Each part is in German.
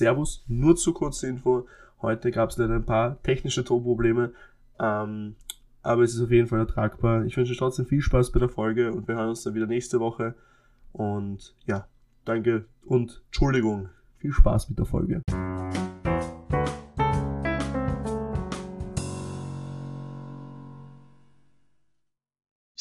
Servus, nur zu kurze Info. Heute gab es leider ein paar technische Tonprobleme, ähm, aber es ist auf jeden Fall ertragbar. Ich wünsche trotzdem viel Spaß bei der Folge und wir hören uns dann wieder nächste Woche. Und ja, danke und Entschuldigung. Viel Spaß mit der Folge.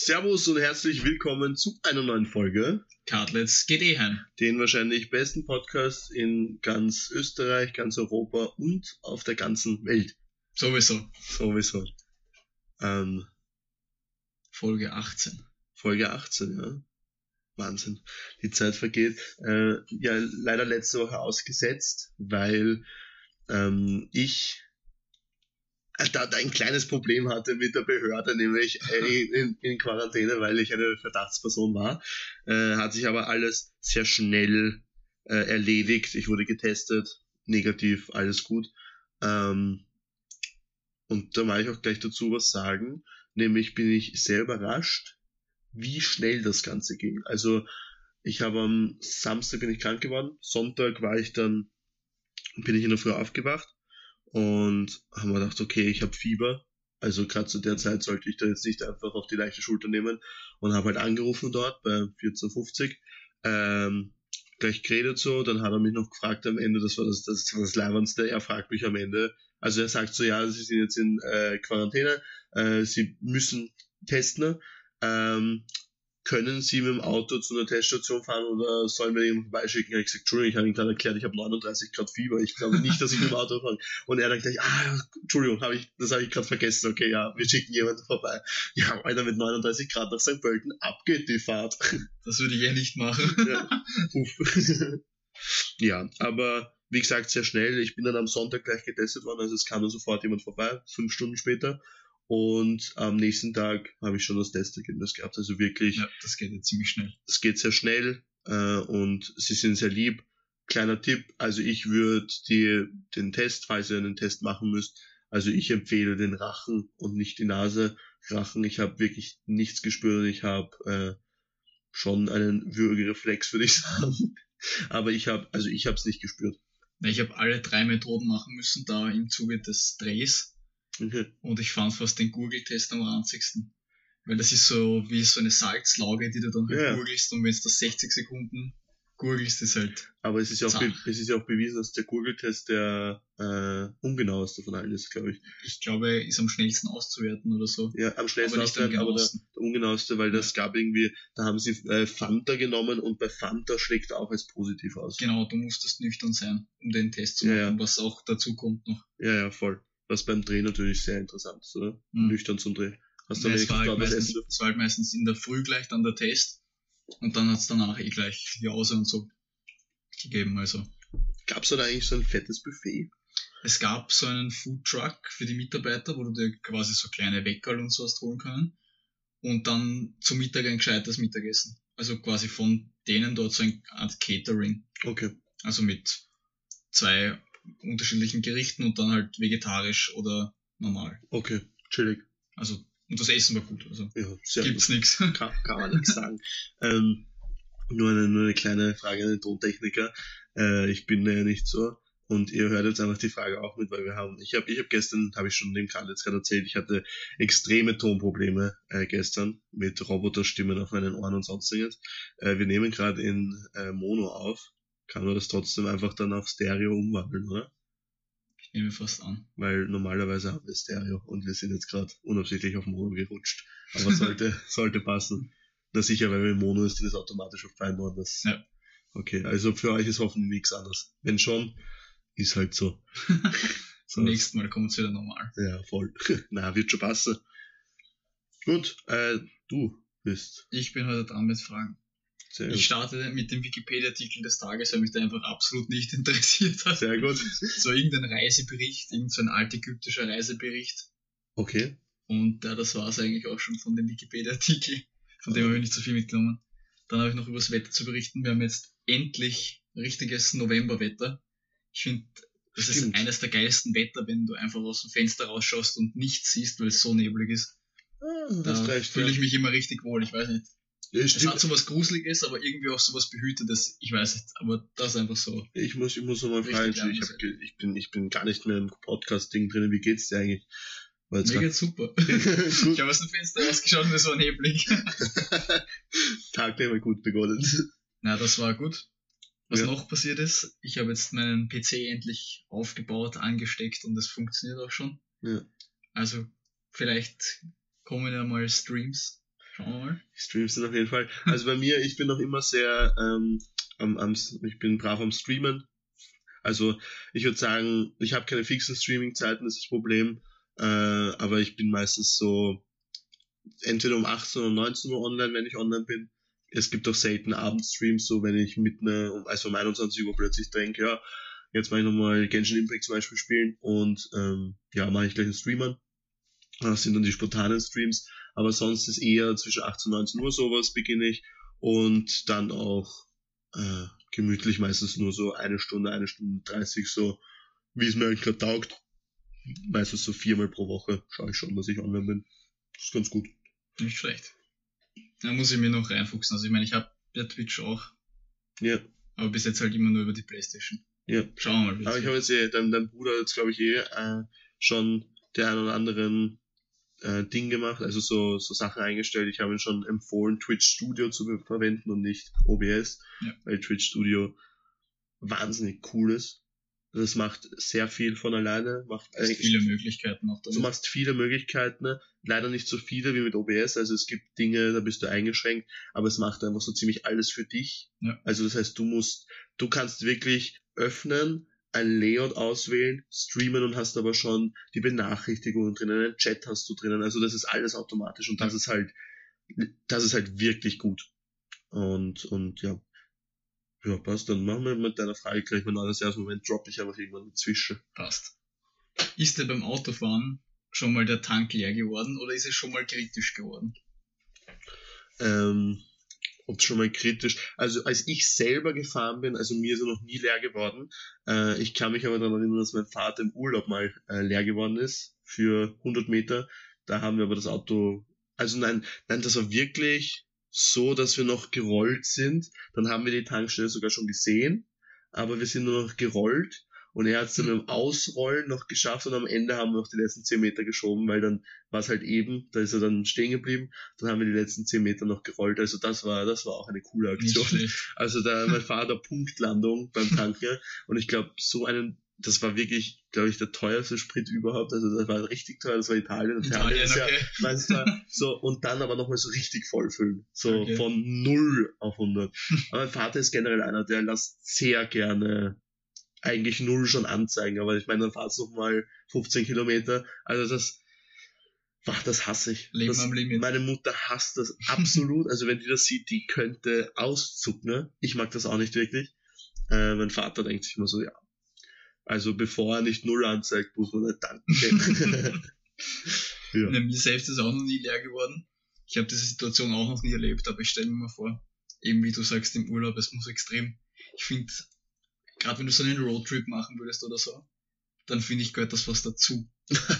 Servus und herzlich willkommen zu einer neuen Folge. Cartlets geht eh heim. Den wahrscheinlich besten Podcast in ganz Österreich, ganz Europa und auf der ganzen Welt. Sowieso. Sowieso. Ähm, Folge 18. Folge 18, ja. Wahnsinn. Die Zeit vergeht. Äh, ja, leider letzte Woche ausgesetzt, weil ähm, ich da ein kleines Problem hatte mit der Behörde, nämlich äh, in, in Quarantäne, weil ich eine Verdachtsperson war. Äh, hat sich aber alles sehr schnell äh, erledigt. Ich wurde getestet, negativ, alles gut. Ähm, und da mag ich auch gleich dazu was sagen. Nämlich bin ich sehr überrascht, wie schnell das Ganze ging. Also ich habe am Samstag bin ich krank geworden, Sonntag war ich dann, bin ich in der Früh aufgewacht und haben wir gedacht, okay, ich habe Fieber. Also gerade zu der Zeit sollte ich da jetzt nicht einfach auf die leichte Schulter nehmen und habe halt angerufen dort bei 1450. Ähm, gleich geredet so, dann hat er mich noch gefragt am Ende, das war das, das, war das Leibendste, er fragt mich am Ende, also er sagt so, ja, sie sind jetzt in äh, Quarantäne, äh, sie müssen testen, ähm, können Sie mit dem Auto zu einer Teststation fahren oder sollen wir jemanden vorbeischicken? Ich gesagt, Entschuldigung, ich habe Ihnen gerade erklärt, ich habe 39 Grad Fieber, ich glaube nicht, dass ich mit dem Auto fahre. Und er dann gleich, ah, Entschuldigung, hab ich, das habe ich gerade vergessen, okay, ja, wir schicken jemanden vorbei. Ja, Alter, mit 39 Grad nach St. Pölten, ab geht die Fahrt. Das würde ich eh nicht machen. ja, ja, aber wie gesagt, sehr schnell. Ich bin dann am Sonntag gleich getestet worden, also es kam dann sofort jemand vorbei, fünf Stunden später. Und am nächsten Tag habe ich schon das Testergebnis gehabt. Also wirklich. Ja, das geht ja ziemlich schnell. Das geht sehr schnell äh, und sie sind sehr lieb. Kleiner Tipp, also ich würde den Test, falls ihr einen Test machen müsst, also ich empfehle den Rachen und nicht die Nase. Rachen, ich habe wirklich nichts gespürt. Ich habe äh, schon einen Würgereflex, würde ich sagen. Aber ich habe, also ich habe es nicht gespürt. Ich habe alle drei Methoden machen müssen, da im Zuge des Drehs. Mhm. Und ich fand fast den Google-Test am ranzigsten. Weil das ist so wie so eine Salzlauge, die du dann halt ja. googelst und wenn es das 60 Sekunden googelst, ist halt. Aber es ist ja auch, es ist ja auch bewiesen, dass der Google-Test der äh, ungenaueste von allen ist, glaube ich. Ich glaube, ist am schnellsten auszuwerten oder so. Ja, am schnellsten auszuwerten, aber der, der ungenaueste, weil das ja. gab irgendwie, da haben sie äh, Fanta genommen und bei Fanta schlägt er auch als positiv aus. Genau, du musstest nüchtern sein, um den Test zu machen, ja, ja. was auch dazu kommt noch. Ja, ja, voll. Was beim Dreh natürlich sehr interessant ist, oder? Mhm. Nüchtern zum Dreh. Hast du ja, es, war halt meistens, es war halt meistens in der Früh gleich dann der Test und dann hat es danach eh gleich Jause und so gegeben. Also. Gab es da eigentlich so ein fettes Buffet? Es gab so einen Food Truck für die Mitarbeiter, wo du dir quasi so kleine Weckerl und so hast holen können. Und dann zum Mittag ein gescheites Mittagessen. Also quasi von denen dort so ein Art Catering. Okay. Also mit zwei unterschiedlichen Gerichten und dann halt vegetarisch oder normal. Okay, chillig. Also, und das Essen war gut. Also ja, sehr gibt's nichts. Kann, kann man nichts sagen. ähm, nur, eine, nur eine kleine Frage an den Tontechniker. Äh, ich bin ja nicht so. Und ihr hört jetzt einfach die Frage auch mit, weil wir haben, ich habe ich hab gestern, habe ich schon dem Karl jetzt gerade erzählt, ich hatte extreme Tonprobleme äh, gestern mit Roboterstimmen auf meinen Ohren und sonstiges. Äh, wir nehmen gerade in äh, Mono auf kann man das trotzdem einfach dann auf Stereo umwandeln, oder? Ich nehme fast an. Weil normalerweise haben wir Stereo und wir sind jetzt gerade unabsichtlich auf Mono gerutscht. Aber sollte, sollte passen. Na sicher, weil wir Mono ist, dann ist automatisch auf Feinborn das. Ja. Okay, also für euch ist hoffentlich nichts anderes. Wenn schon, ist halt so. so Nächstes Mal kommt es wieder normal. Ja, voll. Na, wird schon passen. Gut, äh, du bist. Ich bin heute dran mit Fragen. Sehr ich starte mit dem Wikipedia-Artikel des Tages, weil mich der einfach absolut nicht interessiert hat. Sehr gut. So irgendein Reisebericht, irgendein so ein altägyptischer Reisebericht. Okay. Und ja, das war es eigentlich auch schon von dem Wikipedia-Artikel. Von dem habe ich nicht so viel mitgenommen. Dann habe ich noch über das Wetter zu berichten. Wir haben jetzt endlich richtiges Novemberwetter. Ich finde, das Stimmt. ist eines der geilsten Wetter, wenn du einfach aus dem Fenster rausschaust und nichts siehst, weil es so neblig ist. Ah, da fühle ich mich immer richtig wohl. Ich weiß nicht. Ja, Es hat so was Gruseliges, aber irgendwie auch so was Behütetes. Ich weiß nicht, aber das einfach so. Ich muss, ich muss nochmal fragen, ich, langweilig. hab, ich, bin, ich bin gar nicht mehr im Podcast-Ding drin. Wie geht's dir eigentlich? Weil Mir geht's super. Ich habe aus dem Fenster rausgeschaut und es war neblig. Tag der mal gut begonnen. Na, das war gut. Was Ja. noch passiert ist, ich habe jetzt meinen PC endlich aufgebaut, angesteckt und es funktioniert auch schon. Ja. Also vielleicht kommen ja mal Streams. Schauen wir mal. Streams sind auf jeden Fall. Also bei mir, ich bin noch immer sehr, ähm, am, am, ich bin brav am Streamen. Also ich würde sagen, ich habe keine fixen Streaming-Zeiten, das ist das Problem. Äh, aber ich bin meistens so entweder um 18 oder 19 Uhr online, wenn ich online bin. Es gibt auch selten Abendstreams, so wenn ich mit einer, also um 21 Uhr plötzlich denke, ja, jetzt mache ich nochmal Genshin Impact zum Beispiel spielen und ähm, ja, mache ich gleich einen Streamer. Das sind dann die spontanen Streams, aber sonst ist eher zwischen 18 und 19 Uhr sowas beginne ich und dann auch äh, gemütlich meistens nur so eine Stunde, eine Stunde 30, so wie es mir halt gerade taugt. Meistens so viermal pro Woche schaue ich schon, dass ich online bin. Das ist ganz gut. Nicht schlecht. Da muss ich mir noch reinfuchsen. Also ich meine, ich habe ja Twitch auch, Ja, aber bis jetzt halt immer nur über die Playstation. ja. Schauen wir mal. Aber ich habe jetzt eh, dein, dein Bruder hat jetzt glaube ich eh äh, schon der einen oder anderen äh, Ding gemacht, also so, so Sachen eingestellt. Ich habe ihm schon empfohlen, Twitch Studio zu verwenden und nicht OBS, Ja. weil Twitch Studio wahnsinnig cool ist. Das macht sehr viel von alleine, macht gibt viele Möglichkeiten auch Du damit. machst viele Möglichkeiten, ne? leider nicht so viele wie mit OBS, also es gibt Dinge, da bist du eingeschränkt, aber es macht einfach so ziemlich alles für dich. Ja. Also das heißt, du musst, du kannst wirklich öffnen, ein Layout auswählen, streamen und hast aber schon die Benachrichtigungen drinnen, einen Chat hast du drinnen, also das ist alles automatisch und das ist halt, das ist halt wirklich gut. Und, und ja. Ja, passt, dann machen wir mit deiner Frage gleich mal alles. Erst Moment droppe ich einfach irgendwann dazwischen. Passt. Ist dir beim Autofahren schon mal der Tank leer geworden oder ist es schon mal kritisch geworden? ähm, ob schon mal kritisch. Also als ich selber gefahren bin, also mir ist er noch nie leer geworden. Äh, ich kann mich aber daran erinnern, dass mein Vater im Urlaub mal äh, leer geworden ist für 100 Meter. Da haben wir aber das Auto, also nein, nein, das war wirklich so, dass wir noch gerollt sind. Dann haben wir die Tankstelle sogar schon gesehen, aber wir sind nur noch gerollt. Und er hat es dann mit dem Ausrollen noch geschafft und am Ende haben wir noch die letzten 10 Meter geschoben, weil dann war es halt eben, da ist er dann stehen geblieben dann haben wir die letzten 10 Meter noch gerollt. Also das war, das war auch eine coole Aktion. Also da mein Vater Punktlandung beim Tanken. Und ich glaube, so einen, das war wirklich, glaube ich, der teuerste Sprit überhaupt. Also das war richtig teuer, das war Italien. Und Italien, ja, okay. weißt du, so, und dann aber nochmal so richtig vollfüllen. So Okay. von 0 auf 100. Aber mein Vater ist generell einer, der lässt sehr gerne eigentlich null schon anzeigen, aber ich meine, dann fahrt's noch mal 15 Kilometer. Also das, wach, das hasse ich. Leben das, am Limit. Meine Mutter hasst das absolut. also wenn die das sieht, die könnte auszucken. Ne? Ich mag das auch nicht wirklich. Äh, mein Vater denkt sich immer so, ja. Also bevor er nicht null anzeigt, muss man nicht danken. ja. Na, mir selbst ist auch noch nie leer geworden. Ich habe diese Situation auch noch nie erlebt, aber ich stelle mir mal vor, eben wie du sagst, im Urlaub, es muss extrem. Ich finde, gerade wenn du so einen Roadtrip machen würdest oder so, dann finde ich, gehört das fast dazu.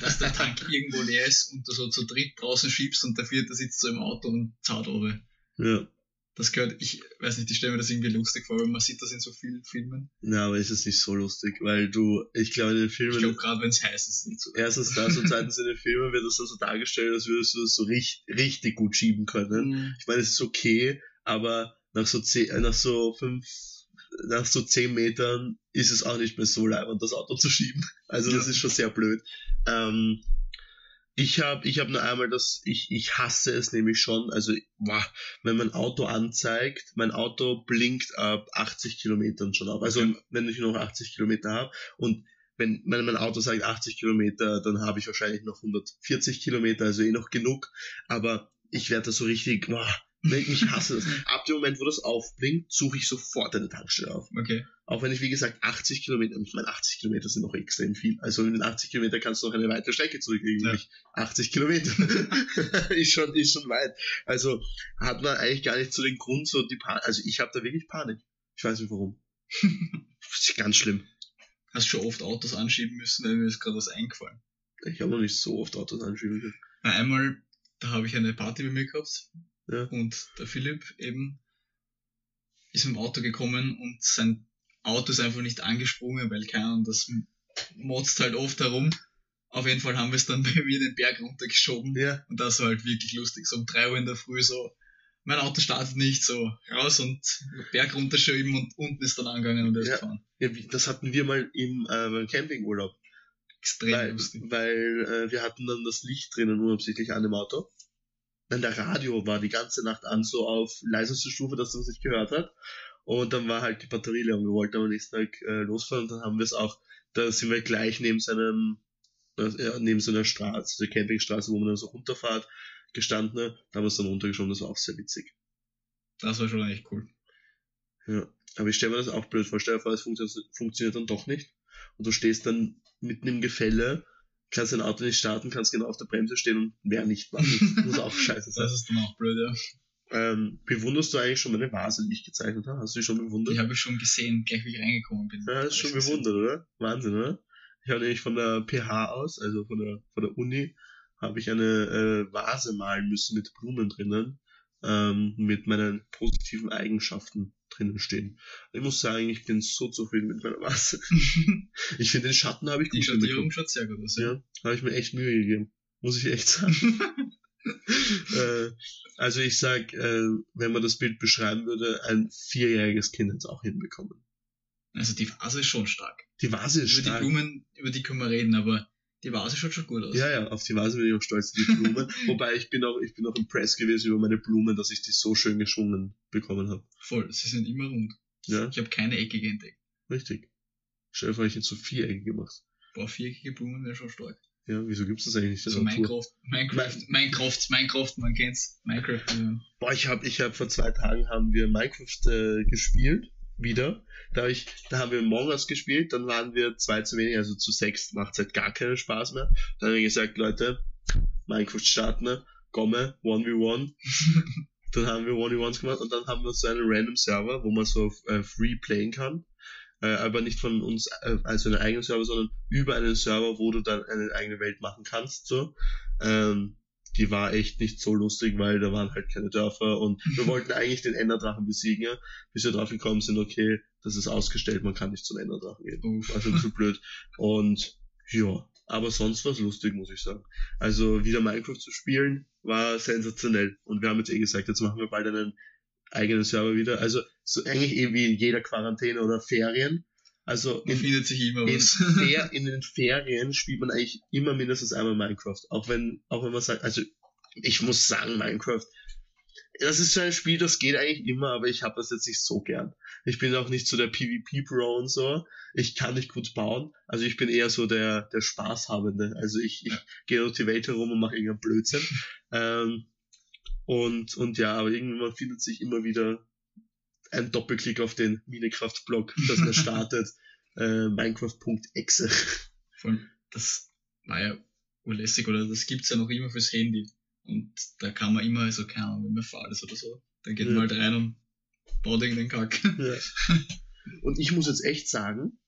Dass der Tank irgendwo leer ist und du so zu dritt draußen schiebst und der vierte sitzt so im Auto und zahlt oben. ja. Das gehört, ich weiß nicht, ich stelle mir das irgendwie lustig vor, weil man sieht das in so vielen Filmen. Ja, aber ist es nicht so lustig, weil du, ich glaube, in den Filmen, Ich glaube, gerade wenn es heiß ist, nicht so. erstens das und zweitens in den Filmen wird das dann so dargestellt, als würdest du das so richtig, richtig gut schieben können. Mhm. Ich meine, es ist okay, aber nach so zehn, äh, nach so fünf, nach so zehn Metern ist es auch nicht mehr so leibend, das Auto zu schieben. Also das Ja. ist schon sehr blöd. Ähm, ich habe ich hab nur einmal das, ich, ich hasse es nämlich schon, also boah, wenn mein Auto anzeigt, mein Auto blinkt ab 80 Kilometern schon ab. Also Okay. wenn ich noch 80 Kilometer habe und wenn, wenn mein Auto sagt 80 Kilometer, dann habe ich wahrscheinlich noch 140 Kilometer, also eh noch genug. Aber ich werde da so richtig, boah, nee, ich hasse das. Ab dem Moment, wo das aufblinkt, suche ich sofort eine Tankstelle auf. Okay. Auch wenn ich, wie gesagt, 80 Kilometer, ich meine, 80 Kilometer sind noch extrem viel. Also in den 80 Kilometer kannst du noch eine weitere Strecke zurücklegen, Ja. nämlich 80 Kilometer. ist schon, ist schon weit. Also hat man eigentlich gar nicht so den Grund, so die Panik, also ich habe da wirklich Panik. Ich weiß nicht warum. das ist ganz schlimm. Hast schon oft Autos anschieben müssen, weil mir ist gerade was eingefallen. Ich habe noch nicht so oft Autos anschieben. Na, einmal, da habe ich eine Party bei mir gehabt Ja. Und der Philipp eben ist mit dem Auto gekommen und sein Auto ist einfach nicht angesprungen, weil keine Ahnung, das motzt halt oft herum. Auf jeden Fall haben wir es dann bei mir den Berg runtergeschoben. Ja. Und das war halt wirklich lustig. So um drei Uhr in der Früh so, mein Auto startet nicht, so raus und Berg runterschieben und unten ist dann angegangen und er ist Ja. gefahren. ja das hatten wir mal im äh, Campingurlaub. Extrem Weil, lustig. weil äh, wir hatten dann das Licht drinnen unabsichtlich an dem Auto. Dann der Radio war die ganze Nacht an, so auf leiseste Stufe, dass man es nicht gehört hat. Und dann war halt die Batterie leer und wir wollten am nächsten Tag äh, losfahren und dann haben wir es auch, da sind wir gleich neben seinem, äh, neben so einer Straße, der Campingstraße, wo man dann so runterfahrt, gestanden, da haben wir es dann runtergeschoben, das war auch sehr witzig. Das war schon echt cool. Ja. Aber ich stelle mir das auch blöd vor, stell dir vor, es funktio funktioniert dann doch nicht. Und du stehst dann mitten im Gefälle, kannst dein Auto nicht starten, kannst genau auf der Bremse stehen und mehr nicht machen. Muss auch scheiße sein. Das ist dann auch blöd, ja. Ähm, bewunderst du eigentlich schon meine Vase, die ich gezeichnet habe? Hast du die schon bewundert? Die habe ich schon gesehen, gleich wie ich reingekommen bin. ja, ist schon ich gesehen. bewundert, oder? Wahnsinn, oder? Ich habe nämlich von der PH aus, also von der, von der Uni, habe ich eine äh, Vase malen müssen mit Blumen drinnen, ähm, mit meinen positiven Eigenschaften drinnen stehen. Ich muss sagen, ich bin so zufrieden mit meiner Vase. Ich finde, den Schatten habe ich Die gut Schattierung hinbekommen. schaut sehr gut aus. Ja, habe ich mir echt Mühe gegeben. Muss ich echt sagen. äh, also ich sag, äh, wenn man das Bild beschreiben würde, ein vierjähriges Kind hätte es auch hinbekommen. Also die Vase ist schon stark. Die Vase ist Über die stark. Blumen, über die können wir reden, aber die Vase schaut schon gut aus. Ja, ja, auf die Vase bin ich auch stolz, die Blumen. Wobei ich bin auch, ich bin auch impressed gewesen über meine Blumen, dass ich die so schön geschwungen bekommen habe. Voll, sie sind immer rund. Ja, Ich habe keine eckige entdeckt. richtig. Stell dir vor, ich hätte so viereckig gemacht. Boah, viereckige Blumen wäre schon stark. Ja, wieso gibt's das eigentlich nicht in So? Minecraft, Minecraft, Minecraft, Minecraft, man kennt's. Minecraft, ja. Boah, ich habe ich hab vor zwei Tagen haben wir Minecraft äh, gespielt, wieder. Da, hab ich, da haben wir Among Us gespielt, dann waren wir zwei zu wenig, also zu sechs macht halt gar keinen Spaß mehr. Dann habe ich gesagt, Leute, Minecraft starten, ne? Gomme, 1v1. dann haben wir 1v1s gemacht und dann haben wir so einen random Server, wo man so äh, free playen kann. Äh, aber nicht von uns, äh, also einen eigenen Server, sondern über einen Server, wo du dann eine eigene Welt machen kannst, so. Ähm, die war echt nicht so lustig, weil da waren halt keine Dörfer und wir wollten eigentlich den Enderdrachen besiegen, ja, bis wir drauf gekommen sind, okay, das ist ausgestellt, man kann nicht zum Enderdrachen gehen. Uff. Also bisschen blöd. Und ja, aber sonst war es lustig, muss ich sagen. Also wieder Minecraft zu spielen war sensationell. Und wir haben jetzt eh gesagt, jetzt machen wir bald einen eigenen Server wieder. Also so eigentlich eh wie in jeder Quarantäne oder Ferien. Also Man in, findet sich immer in, was. Fer in den Ferien spielt man eigentlich immer mindestens einmal Minecraft. Auch wenn, auch wenn man sagt, also ich muss sagen, Minecraft, das ist so ein Spiel, das geht eigentlich immer, aber ich habe das jetzt nicht so gern. Ich bin auch nicht so der PvP-Pro und so. Ich kann nicht gut bauen. Also ich bin eher so der, der Spaßhabende. Also ich, ich Ja. gehe durch die Welt herum und mache irgendeinen Blödsinn. ähm, und, und ja, aber irgendwann findet sich immer wieder ein Doppelklick auf den Minecraft-Blog, dass man startet. äh, Minecraft.exe. Das war ja urlässig, oder das gibt's ja noch immer fürs Handy. Und da kann man immer, also keine Ahnung, wenn man faul ist oder so, dann geht Ja. man halt rein und baut irgendeinen Kack. Ja. Und ich muss jetzt echt sagen,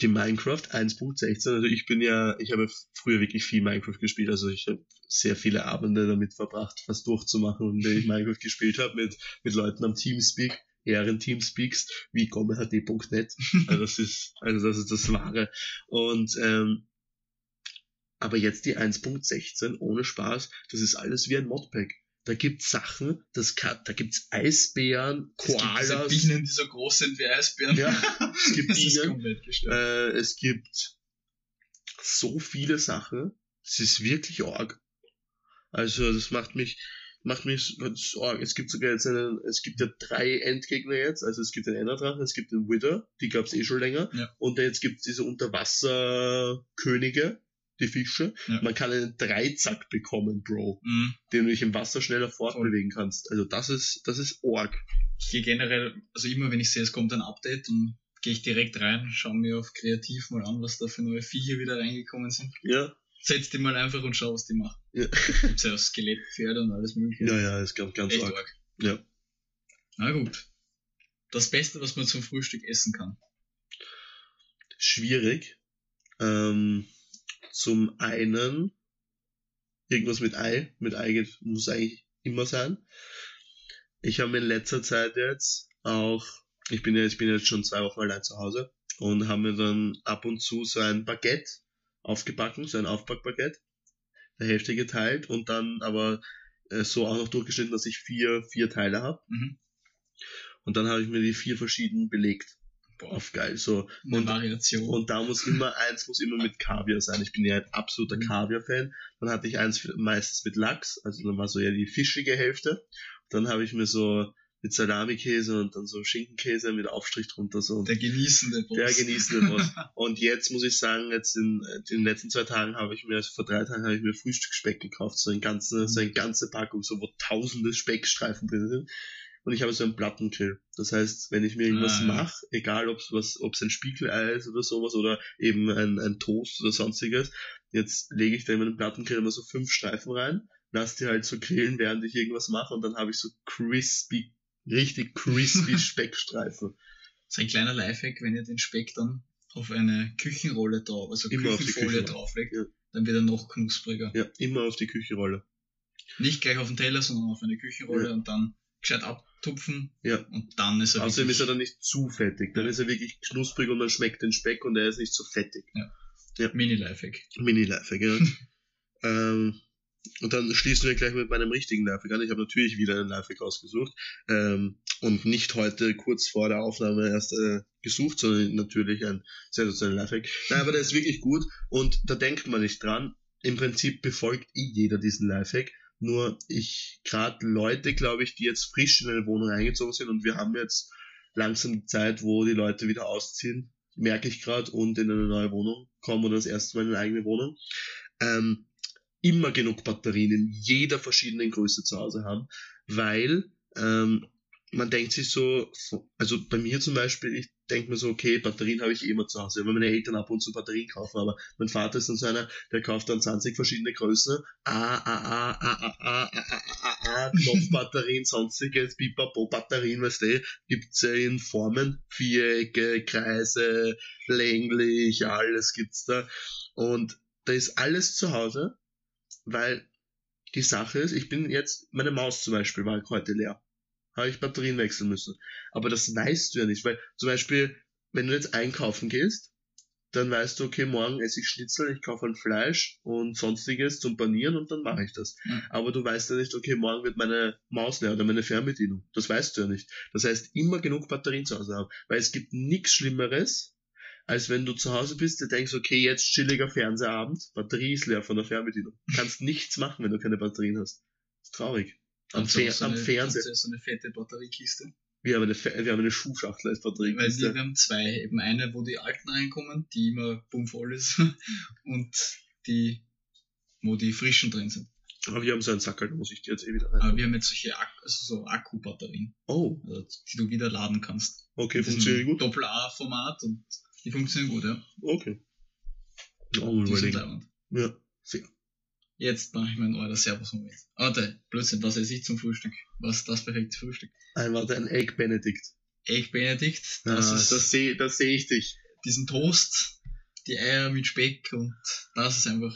die Minecraft 1.16, also ich bin ja, ich habe früher wirklich viel Minecraft gespielt, also ich habe sehr viele Abende damit verbracht, was durchzumachen, und wenn ich Minecraft gespielt habe mit, mit Leuten am Teamspeak, Ehren Teamspeaks, wie gommehd.net, also das ist, also das ist das Wahre. Und, ähm, aber jetzt die 1.16, ohne Spaß, das ist alles wie ein Modpack. Da gibt's Sachen, das kann, da gibt's Eisbären, Es gibt Koalas. diese Bienen, die so groß sind wie Eisbären. Ja, es gibt Bienen. Äh, es gibt so viele Sachen. Es ist wirklich arg. Also das macht mich, macht mich so arg. Es gibt sogar jetzt einen, es gibt ja drei Endgegner jetzt. Also es gibt den Enderdrachen, es gibt den Wither, die gab's eh schon länger. Ja. Und jetzt gibt's diese Unterwasserkönige, die Fische. Ja. Man kann einen Dreizack bekommen, Bro, Mhm. den du dich im Wasser schneller fortbewegen kannst. Also das ist, das ist arg. Ich gehe generell, also immer wenn ich sehe, es kommt ein Update, dann gehe ich direkt rein, schaue mir auf kreativ mal an, was da für neue Viecher wieder reingekommen sind. Ja, Setz die mal einfach und schau, was die machen. Ja. Gibt's ja auch Skelettpferde und alles mögliche. ja, ja, ist ganz, ganz Echt arg. arg. Ja. Na gut. Das Beste, was man zum Frühstück essen kann. schwierig. Ähm, zum einen irgendwas mit Ei. Mit Ei geht, muss eigentlich immer sein. Ich habe in letzter Zeit jetzt auch, ich bin ja, ich bin jetzt schon zwei Wochen allein zu Hause und habe mir dann ab und zu so ein Baguette aufgebacken, so ein Aufbackbaguette, der Hälfte geteilt und dann aber äh, so auch noch durchgeschnitten, dass ich vier, vier Teile habe. Mhm. Und dann habe ich mir die vier verschieden belegt. Boah, Auf geil. So. eine Und, Variation. und da muss immer, eins muss immer mit Kaviar sein. Ich bin ja ein absoluter Mhm. Kaviar-Fan. Dann hatte ich eins meistens mit Lachs, also dann war so ja die fischige Hälfte. Dann habe ich mir so mit Salami-Käse und dann so Schinkenkäse mit Aufstrich drunter so. der genießende Boss. Der genießende Boss. Und jetzt muss ich sagen, jetzt in, in den letzten zwei Tagen habe ich mir, also vor drei Tagen habe ich mir Frühstücksspeck gekauft, so ein ganze, so eine ganze Packung, so wo tausende Speckstreifen drin sind. Und ich habe so einen Plattengrill. Das heißt, wenn ich mir irgendwas Ah, mache, egal ob es was, ob es ein Spiegelei ist oder sowas oder eben ein, ein Toast oder sonstiges, jetzt lege ich da in meinen Plattengrill immer so fünf Streifen rein, lass die halt so grillen, während ich irgendwas mache und dann habe ich so crispy, richtig crispy Speckstreifen. Das ist ein kleiner Lifehack, wenn ihr den Speck dann auf eine Küchenrolle drauf, also Immer Küchenfolie drauflegt, Ja. dann wird er noch knuspriger. Ja, immer auf die Küchenrolle. Nicht gleich auf den Teller, sondern auf eine Küchenrolle Ja. und dann gescheit abtupfen Ja. und dann ist er Außerdem ist er dann nicht zu fettig. Dann Ja. ist er wirklich knusprig und man schmeckt den Speck und er ist nicht so fettig. Mini-Lifehack. Mini-Lifehack, ja. ähm, und dann schließen wir gleich mit meinem richtigen Lifehack an. Ich habe natürlich wieder einen Lifehack ausgesucht. Ähm, und nicht heute kurz vor der Aufnahme erst äh, gesucht, sondern natürlich ein sensationeller Lifehack. Nein, aber der ist wirklich gut und da denkt man nicht dran. Im Prinzip befolgt eh jeder diesen Lifehack. Nur ich, gerade Leute, glaube ich, die jetzt frisch in eine Wohnung eingezogen sind und wir haben jetzt langsam die Zeit, wo die Leute wieder ausziehen, merke ich gerade, und in eine neue Wohnung kommen oder das erste Mal in eine eigene Wohnung. Ähm, immer genug Batterien in jeder verschiedenen Größe zu Hause haben, weil ähm, man denkt sich so, so, also bei mir zum Beispiel, ich denke mir so, okay, Batterien habe ich eh immer zu Hause, weil meine Eltern ab und zu Batterien kaufen, aber mein Vater ist dann so einer, der kauft dann 20 verschiedene Größen, A, A, A, A, A, A, A, A, A, A, Knopfbatterien, sonstiges, Pipapo-Batterien, weißt du, gibt's ja in Formen, Vierecke, Kreise, länglich, alles gibt's da. Und da ist alles zu Hause, weil die Sache ist, ich bin jetzt, meine Maus zum Beispiel war heute leer. Habe ich Batterien wechseln müssen. Aber das weißt du ja nicht, weil zum Beispiel, wenn du jetzt einkaufen gehst, dann weißt du, okay, morgen esse ich Schnitzel, ich kaufe ein Fleisch und sonstiges zum Panieren und dann mache ich das. Ja. Aber du weißt ja nicht, okay, morgen wird meine Maus leer oder meine Fernbedienung. Das weißt du ja nicht. Das heißt, immer genug Batterien zu Hause haben. Weil es gibt nichts Schlimmeres, als wenn du zu Hause bist, du denkst, okay, jetzt chilliger Fernsehabend, Batterie ist leer von der Fernbedienung. Kannst nichts machen, wenn du keine Batterien hast. ist traurig. Am, du Fer so am eine, Fernseher. hast du so eine fette Batteriekiste. Wir haben eine, Fe- wir haben eine Schuhschachtel als Weil wir, Batteriekiste. haben zwei. Eben eine, wo die alten reinkommen, die immer bummvoll ist. und die, wo die frischen drin sind. Aber wir haben so einen Sackel, da muss ich die jetzt eh wieder rein. Aber wir haben jetzt solche Ak also so Akkubatterien, Oh, also, die du wieder laden kannst. okay, Das funktioniert gut. Doppel-A-Format und die funktionieren gut, ja. Okay. Oh, Die sind leibend. Ja, fair. Jetzt mache ich meinen euer Servus-Moment. Warte, Blödsinn, was esse ich zum Frühstück? Was ist das perfekte Frühstück? Ein, warte, ein Egg Benedict. Egg Benedict, Ah, das das ist sehe das seh ich dich. diesen Toast, die Eier mit Speck und das ist einfach,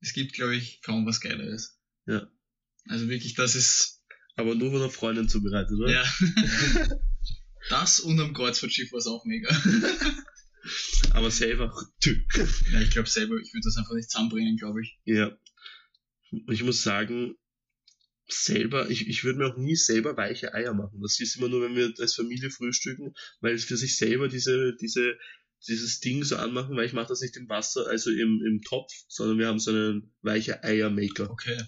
es gibt glaube ich kaum was Geileres. Ja. Also wirklich, das ist, Aber nur von der Freundin zubereitet, oder? ja. das und am Kreuzfahrtschiff war es auch mega. Aber selber. Ja, ich glaube selber, ich würde das einfach nicht zusammenbringen, glaube ich. Ja. Ich muss sagen, selber, ich, ich würde mir auch nie selber weiche Eier machen. Das ist immer nur, wenn wir als Familie frühstücken, weil es für sich selber diese, diese, dieses Ding so anmachen, weil ich mache das nicht im Wasser, also im, im Topf, sondern wir haben so einen weiche Eiermaker. Okay.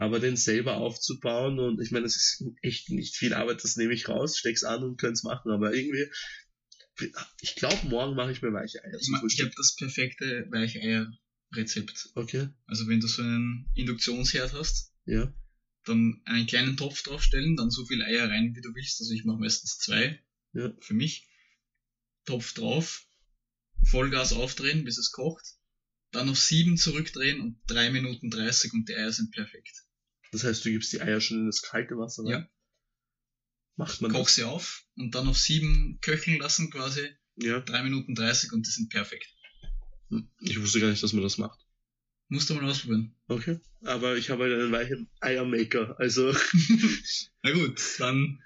Aber den selber aufzubauen und ich meine, das ist echt nicht viel Arbeit, das nehme ich raus, steck's an und könnte es machen, aber irgendwie, ich glaube, morgen mache ich mir weiche Eier Ich, ich habe das perfekte Weicheier-Rezept. Okay, Also wenn du so einen Induktionsherd hast, ja, dann einen kleinen Topf draufstellen, dann so viel Eier rein, wie du willst. Also ich mache meistens zwei ja, für mich. Topf drauf, Vollgas aufdrehen, bis es kocht. Dann auf sieben zurückdrehen und drei Minuten 30 und die Eier sind perfekt. Das heißt, du gibst die Eier schon in das kalte Wasser rein? Ja. Macht man Koch das? sie auf und dann auf sieben köcheln lassen quasi, Ja. drei Minuten 30 und die sind perfekt. Hm, Ich wusste gar nicht, dass man das macht. Musst du mal ausprobieren. Okay. Aber ich habe halt einen weichen Eiermaker. Also Na gut, dann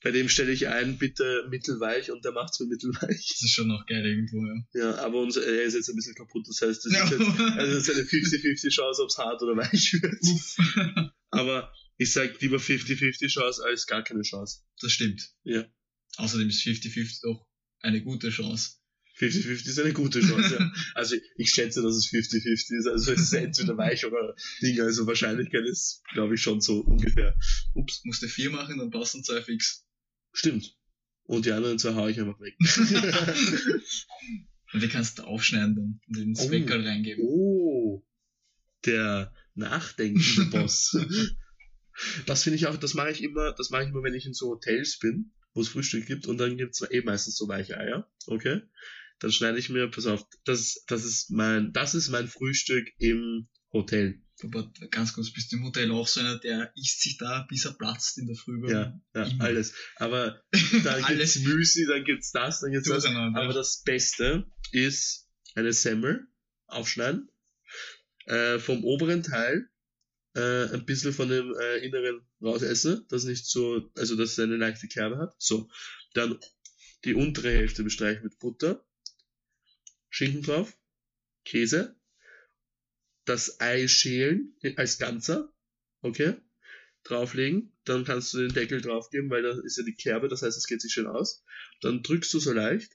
bei dem stelle ich ein, bitte mittelweich und der macht's mir mittelweich. ist es schon noch geil irgendwo, ja. Ja, aber unser, er ist jetzt ein bisschen kaputt. Das heißt, das Ja. ist jetzt, also das ist eine 50-50 Chance, ob's hart oder weich wird. Aber ich sag lieber 50-50 Chance als gar keine Chance. Das stimmt. Ja. Außerdem ist 50-50 doch eine gute Chance. 50-50 ist eine gute Chance, ja. Also ich schätze, dass es 50-50 ist. Also es ist entweder weich oder Ding. Also Wahrscheinlichkeit ist, glaube ich, schon so ungefähr. Ups, Musst du vier machen, dann passen zwei fix. stimmt. Und die anderen zwei hau ich einfach weg. Und die kannst du aufschneiden dann und ins Oh. Weckerl reingeben. oh, der nachdenkende Boss. Das finde ich auch, das mache ich immer, das mache ich immer, wenn ich in so Hotels bin, wo es Frühstück gibt und dann gibt's eh meistens so weiche Eier, okay? Dann schneide ich mir, pass auf, das, das ist mein, das ist mein Frühstück im Hotel. Aber ganz kurz, bist du im Hotel auch so einer, der isst sich da, bis er platzt in der Früh. Ja, ja, Immer. alles. Aber da Alles. gibt's Müsli, dann gibt's das, dann gibt's das. Aber das Beste ist eine Semmel aufschneiden, äh, vom oberen Teil äh, ein bisschen von dem äh, inneren raus esse, das nicht so, also dass es eine leichte Kerbe hat. So, dann die untere Hälfte bestreichen mit Butter, Schinken drauf, Käse, das Ei schälen als Ganzer, okay, drauflegen, dann kannst du den Deckel draufgeben, weil da ist ja die Kerbe, das heißt, es geht sich schön aus. Dann drückst du so leicht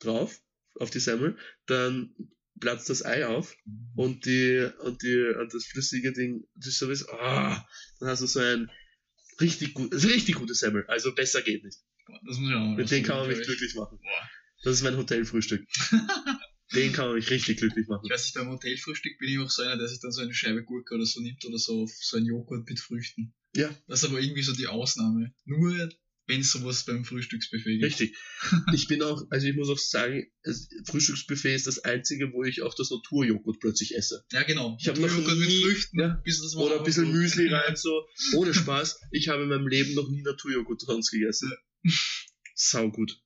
drauf auf die Semmel, dann platzt das Ei auf und die und die und das flüssige Ding, das ist so wie ah, dann hast du so ein richtig gut, richtig gutes Semmel, also besser geht nicht. Boah, Das muss ich auch Mit denen kann man mich glücklich machen. Boah. Das ist mein Hotelfrühstück. Den kann man mich richtig glücklich machen. Ich weiß nicht, beim Hotelfrühstück bin ich auch so einer, der sich dann so eine Scheibe Gurke oder so nimmt oder so, so ein Joghurt mit Früchten. Ja. Das ist aber irgendwie so die Ausnahme. Nur wenn es sowas beim Frühstücksbuffet gibt. Richtig. Ich bin auch, also ich muss auch sagen, es, Frühstücksbuffet ist das einzige, wo ich auch das Naturjoghurt plötzlich esse. Ja, genau. Ich hab noch Joghurt mit nie- Früchten, ja. bis das Oder ein bisschen. Müsli rein, so. Ohne Spaß. Ich habe in meinem Leben noch nie Naturjoghurt sonst gegessen. Sau gut.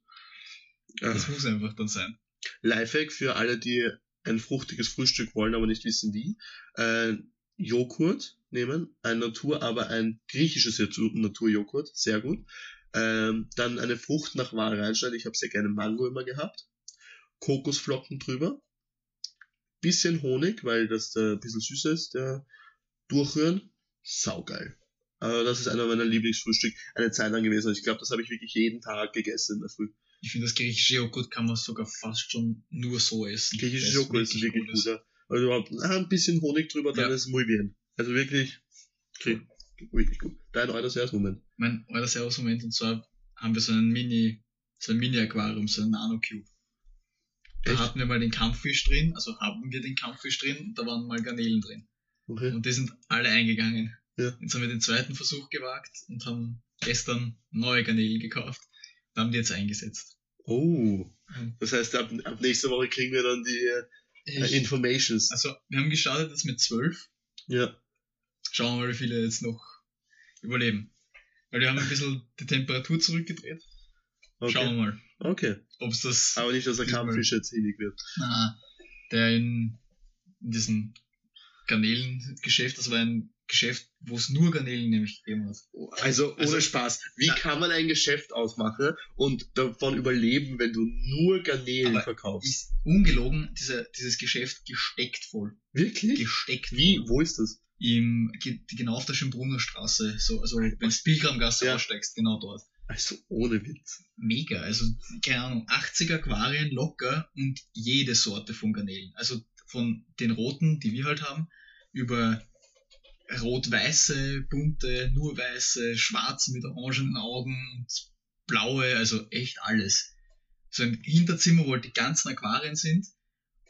Ja. Das muss einfach dann sein. Lifehack für alle, die ein fruchtiges Frühstück wollen, aber nicht wissen wie. Äh, Joghurt nehmen, ein Natur, aber ein griechisches Natu- Naturjoghurt, sehr gut. Ähm, dann eine Frucht nach Wahl reinschneiden. Ich habe sehr gerne Mango immer gehabt. Kokosflocken drüber. Bisschen Honig, weil das da ein bisschen süß ist. Der durchrühren. Saugeil. Aber das ist einer meiner Lieblingsfrühstück eine Zeit lang gewesen. Ich glaube, das habe ich wirklich jeden Tag gegessen in der Früh. Ich finde, das griechische Joghurt kann man sogar fast schon nur so essen. Griechisches es Joghurt ist wirklich gut gut. Ja. Also überhaupt ah, ein bisschen Honig drüber, dann Ja. ist es muy bien. Also wirklich, okay, wirklich gut. Dein erst Moment. Mein alter Servus-Moment, und zwar haben wir so einen Mini, so ein Mini-Aquarium, so ein Nano-Cube. Da Echt? hatten wir mal den Kampffisch drin, also haben wir den Kampffisch drin, und da waren mal Garnelen drin. Okay. Und die sind alle eingegangen. Ja. Jetzt haben wir den zweiten Versuch gewagt und haben gestern neue Garnelen gekauft. Da haben die jetzt eingesetzt. Oh. Mhm. Das heißt, ab, ab nächste Woche kriegen wir dann die äh, Informations. Also, wir haben gestartet jetzt mit zwölf. Ja. Schauen wir mal, wie viele jetzt noch überleben. Weil wir haben ein bisschen die Temperatur zurückgedreht. Okay. Schauen wir mal, Okay. ob es das Aber nicht, dass der. Kampffisch jetzt hinig wird. Na, der in, in diesem Garnelengeschäft, das war ein Geschäft, wo es nur Garnelen nämlich gegeben hat. Also ohne Also- Spaß. Wie Na- kann man ein Geschäft aufmachen und davon überleben, wenn du nur Garnelen verkaufst? Ist ungelogen, dieser, dieses Geschäft gesteckt voll. Wirklich? Gesteckt Wie? voll. Wo ist das? Im, ge- genau auf der Schönbrunner Straße, so, also wenn du Pilgramgasse Ja. aussteigst, genau dort. Also ohne Witz. Mega, also keine Ahnung, 80 Aquarien locker und jede Sorte von Garnelen. Also von den roten, die wir halt haben, über rot-weiße, bunte, nur weiße, schwarze mit orangenen Augen und blaue, also echt alles. So ein Hinterzimmer, wo halt die ganzen Aquarien sind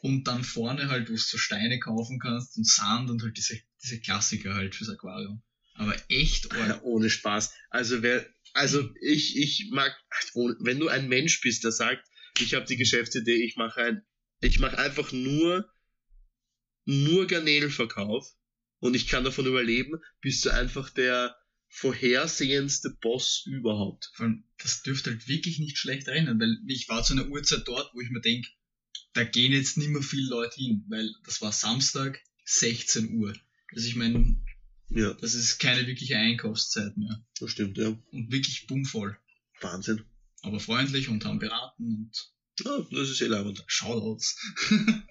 und dann vorne halt, wo du so Steine kaufen kannst und Sand und halt diese, diese Klassiker halt fürs Aquarium. Aber echt arg. Ja, ohne Spaß. Also wer, also ich, ich mag, wenn du ein Mensch bist, der sagt, ich habe die Geschäftsidee, ich mache ein, ich mache einfach nur, nur Garnelenverkauf und ich kann davon überleben, bist du einfach der vorhersehendste Boss überhaupt. Vor allem, das dürfte halt wirklich nicht schlecht rennen, weil ich war zu einer Uhrzeit dort, wo ich mir denke, da gehen jetzt nicht mehr viele Leute hin, weil das war Samstag, 16 Uhr. Also ich meine, Ja, das ist keine wirkliche Einkaufszeit mehr. das stimmt, ja. Und wirklich bummvoll. Wahnsinn. Aber freundlich und haben beraten und Ja, das ist eh leibend. Shoutouts.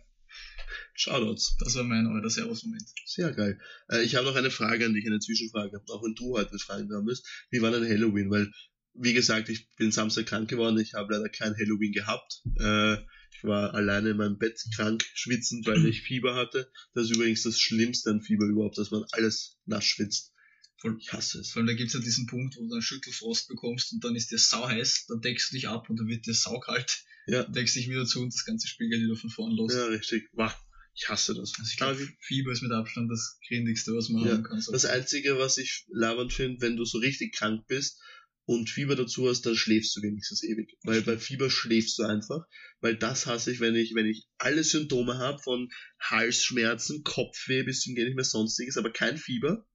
Shoutouts. Das war mein euer Servus-Moment. Sehr geil. Äh, ich habe noch eine Frage an dich, eine Zwischenfrage, auch wenn du heute mit Fragen dran bist. Wie war dein Halloween? Weil, wie gesagt, ich bin Samstag krank geworden, ich habe leider kein Halloween gehabt. Äh, ich war alleine in meinem Bett krank, schwitzend, weil ich Fieber hatte. Das ist übrigens das Schlimmste an Fieber überhaupt, dass man alles nass schwitzt. Voll. Ich hasse es. Vor allem, da gibt's ja diesen Punkt, wo du dann Schüttelfrost bekommst und dann ist dir sau heiß, dann deckst du dich ab und dann wird dir saukalt. Ja. Dann deckst dich wieder zu und das ganze Spiel geht wieder von vorn los. Ja, richtig. Wah, ich hasse das. Also ich glaube, Fieber ist mit Abstand das grindigste, was man Ja, haben kann. So. Das Einzige, was ich labernd finde, wenn du so richtig krank bist und Fieber dazu hast, dann schläfst du wenigstens ewig. Weil bei Fieber schläfst du einfach. Weil das hasse ich, wenn ich, wenn ich alle Symptome habe, von Halsschmerzen, Kopfweh bis zum Gehen nicht mehr sonstiges, aber kein Fieber,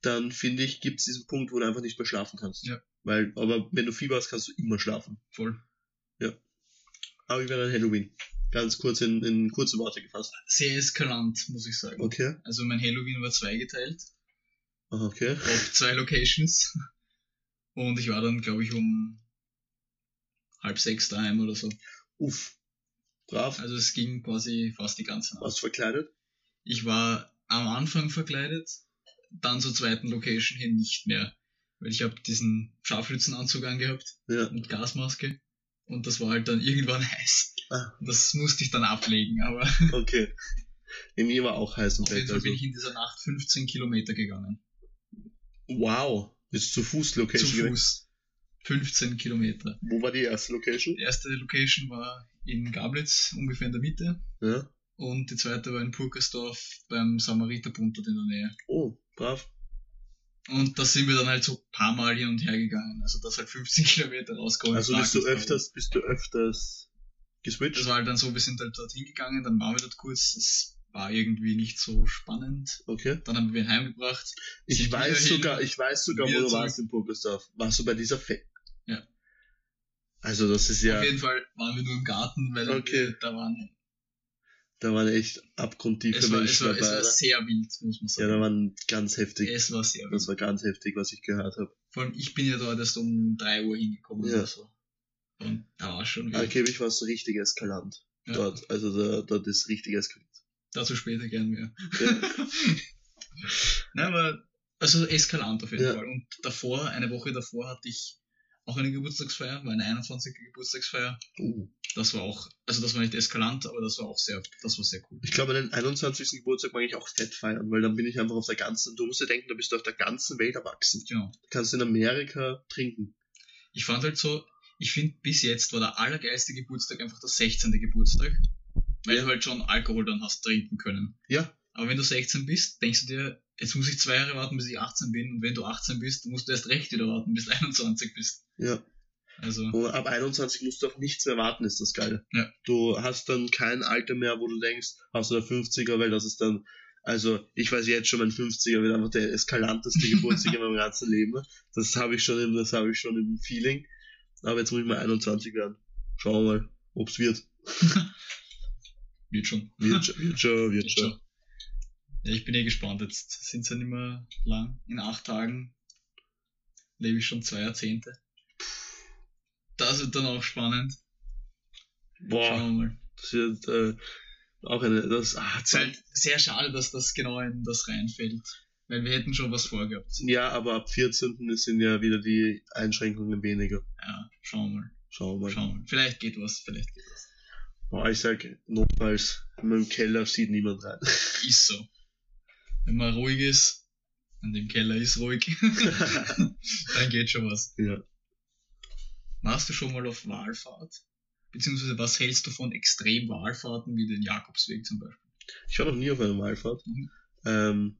dann finde ich, gibt es diesen Punkt, wo du einfach nicht mehr schlafen kannst. Ja. Weil, aber wenn du Fieber hast, kannst du immer schlafen. Voll. Aber ich werde an Halloween. Ganz kurz in, in kurze Worte gefasst. Sehr eskalant, muss ich sagen. Okay. Also mein Halloween war zweigeteilt, Okay. auf zwei Locations. Und ich war dann, glaube ich, um halb sechs daheim oder so. Uff. Brav. Also es ging quasi fast die ganze Nacht. Warst du verkleidet? Ich war am Anfang verkleidet, dann zur zweiten Location hin nicht mehr. Weil ich habe diesen Scharfschützenanzug angehabt Ja. und Gasmaske. Und das war halt dann irgendwann heiß. Ah. Das musste ich dann ablegen, aber Okay. In mir war auch heiß im auf jeden Bett. Fall bin Also. ich in dieser Nacht 15 Kilometer gegangen. Wow. Bist du zu Fuß Location Zu? Fuß. 15 Kilometer. Wo war die erste Location? Die erste Location war in Gablitz, ungefähr in der Mitte. Ja. Und die zweite war in Purkersdorf beim Samariterbund dort in der Nähe. Oh, brav. Und da sind wir dann halt so ein paar Mal hin und her gegangen. Also das halt 15 Kilometer rausgekommen. Also bist du öfters, bist du öfters geswitcht? Das war halt dann so, wir sind halt dort hingegangen, dann waren wir dort kurz. Es war irgendwie nicht so spannend. Okay. Dann haben wir ihn heimgebracht. Ich weiß sogar, hin, ich weiß sogar, wo du warst in Burgersdorf. Warst du bei dieser Fe Ja. Also das ist ja, Auf jeden Fall waren wir nur im Garten, weil Okay. wir, da waren, da waren echt abgrundtiefe es war, es, Menschen war, es dabei. war oder? sehr wild, muss man Ja, sagen. da waren ganz heftig. es war sehr wild. Das war ganz heftig, was ich gehört habe. Vor allem, ich bin ja dort erst um 3 Uhr hingekommen Ja. oder so. Und da war schon wild. Angeblich warst du richtig eskalant Ja. dort. Also da, dort ist richtig eskaliert. Dazu später gern mehr. Ja. Nein, aber, also eskalant auf jeden Ja. Fall. Und davor, eine Woche davor hatte ich auch eine Geburtstagsfeier, meine 21. Geburtstagsfeier. Uh. Das war auch, also das war nicht eskalant, aber das war auch sehr, das war sehr cool. Ich glaube, meinen 21. Geburtstag mag ich auch fett feiern, weil dann bin ich einfach auf der ganzen, du musst dir denken, da bist du auf der ganzen Welt erwachsen. Genau. Du kannst in Amerika trinken. Ich fand halt so, ich finde bis jetzt war der allergeilste Geburtstag einfach der 16. Geburtstag, weil du halt schon Alkohol dann hast trinken können. Ja. Aber wenn du 16 bist, denkst du dir, jetzt muss ich zwei Jahre warten, bis ich 18 bin. Und wenn du 18 bist, musst du erst recht wieder warten, bis du 21 bist. Ja. Also, Und ab 21 musst du auf nichts mehr warten, ist das geil. Ja. Du hast dann kein Alter mehr, wo du denkst, hast du der 50er, weil das ist dann, also ich weiß jetzt schon, mein 50er wird einfach der eskalanteste Geburtstag in meinem ganzen Leben. Das habe ich schon im, das habe ich schon im Feeling. Aber jetzt muss ich mal 21 werden. Schauen wir mal, ob's wird. wird schon. Wird schon, wird schon, wird schon. Ja, ich bin eh gespannt. Jetzt sind es ja nicht mehr lang. In acht Tagen lebe ich schon zwei Jahrzehnte. Das wird dann auch spannend. Boah, Schauen wir mal. das wird äh, auch eine, das, ah, ist Zeit. halt sehr schade, dass das genau in das reinfällt. Weil wir hätten schon was vorgehabt. Ja, aber ab 14. sind ja wieder die Einschränkungen weniger. Ja, schauen wir mal. Schauen wir mal. Schauen wir mal. Vielleicht geht was, vielleicht geht was. Boah, ich sag, notfalls, in meinem Keller sieht niemand rein. Ist so. Wenn man ruhig ist, und im Keller ist ruhig, dann geht schon was. ja. Warst du schon mal auf Wahlfahrt? Beziehungsweise was hältst du von Extremwahlfahrten wie den Jakobsweg zum Beispiel? Ich war noch nie auf einer Wallfahrt. Mhm. Ähm,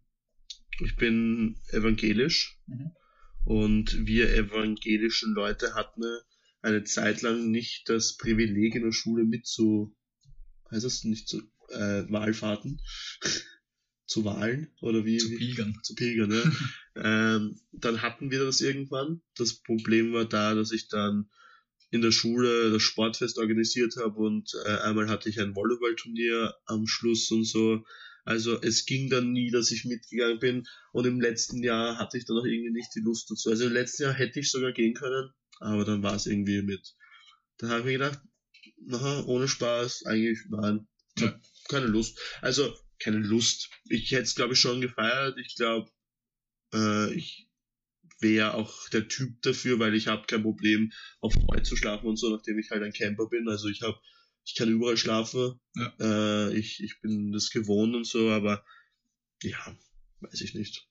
ich bin evangelisch Mhm. und wir evangelischen Leute hatten eine Zeit lang nicht das Privileg in der Schule mit zu, heißt das nicht zu, äh, Wahlfahrten? zu Wahlen? Oder wie? Zu wie? pilgern. zu pilgern, ja. ähm, dann hatten wir das irgendwann. Das Problem war da, dass ich dann in der Schule das Sportfest organisiert habe und äh, einmal hatte ich ein Volleyballturnier am Schluss und so. Also es ging dann nie, dass ich mitgegangen bin. Und im letzten Jahr hatte ich dann auch irgendwie nicht die Lust dazu. Also im letzten Jahr hätte ich sogar gehen können, aber dann war es irgendwie mit. Dann habe ich mir gedacht, na, ohne Spaß, eigentlich, nein, hab keine Lust. Also, keine Lust. Ich hätte es, glaube ich, schon gefeiert. Ich glaube, äh, ich wäre auch der Typ dafür, weil ich habe kein Problem, auf Freude zu schlafen und so, nachdem ich halt ein Camper bin. Also ich habe, ich kann überall schlafen. Ja. Äh, ich, ich bin das gewohnt und so, aber ja, weiß ich nicht.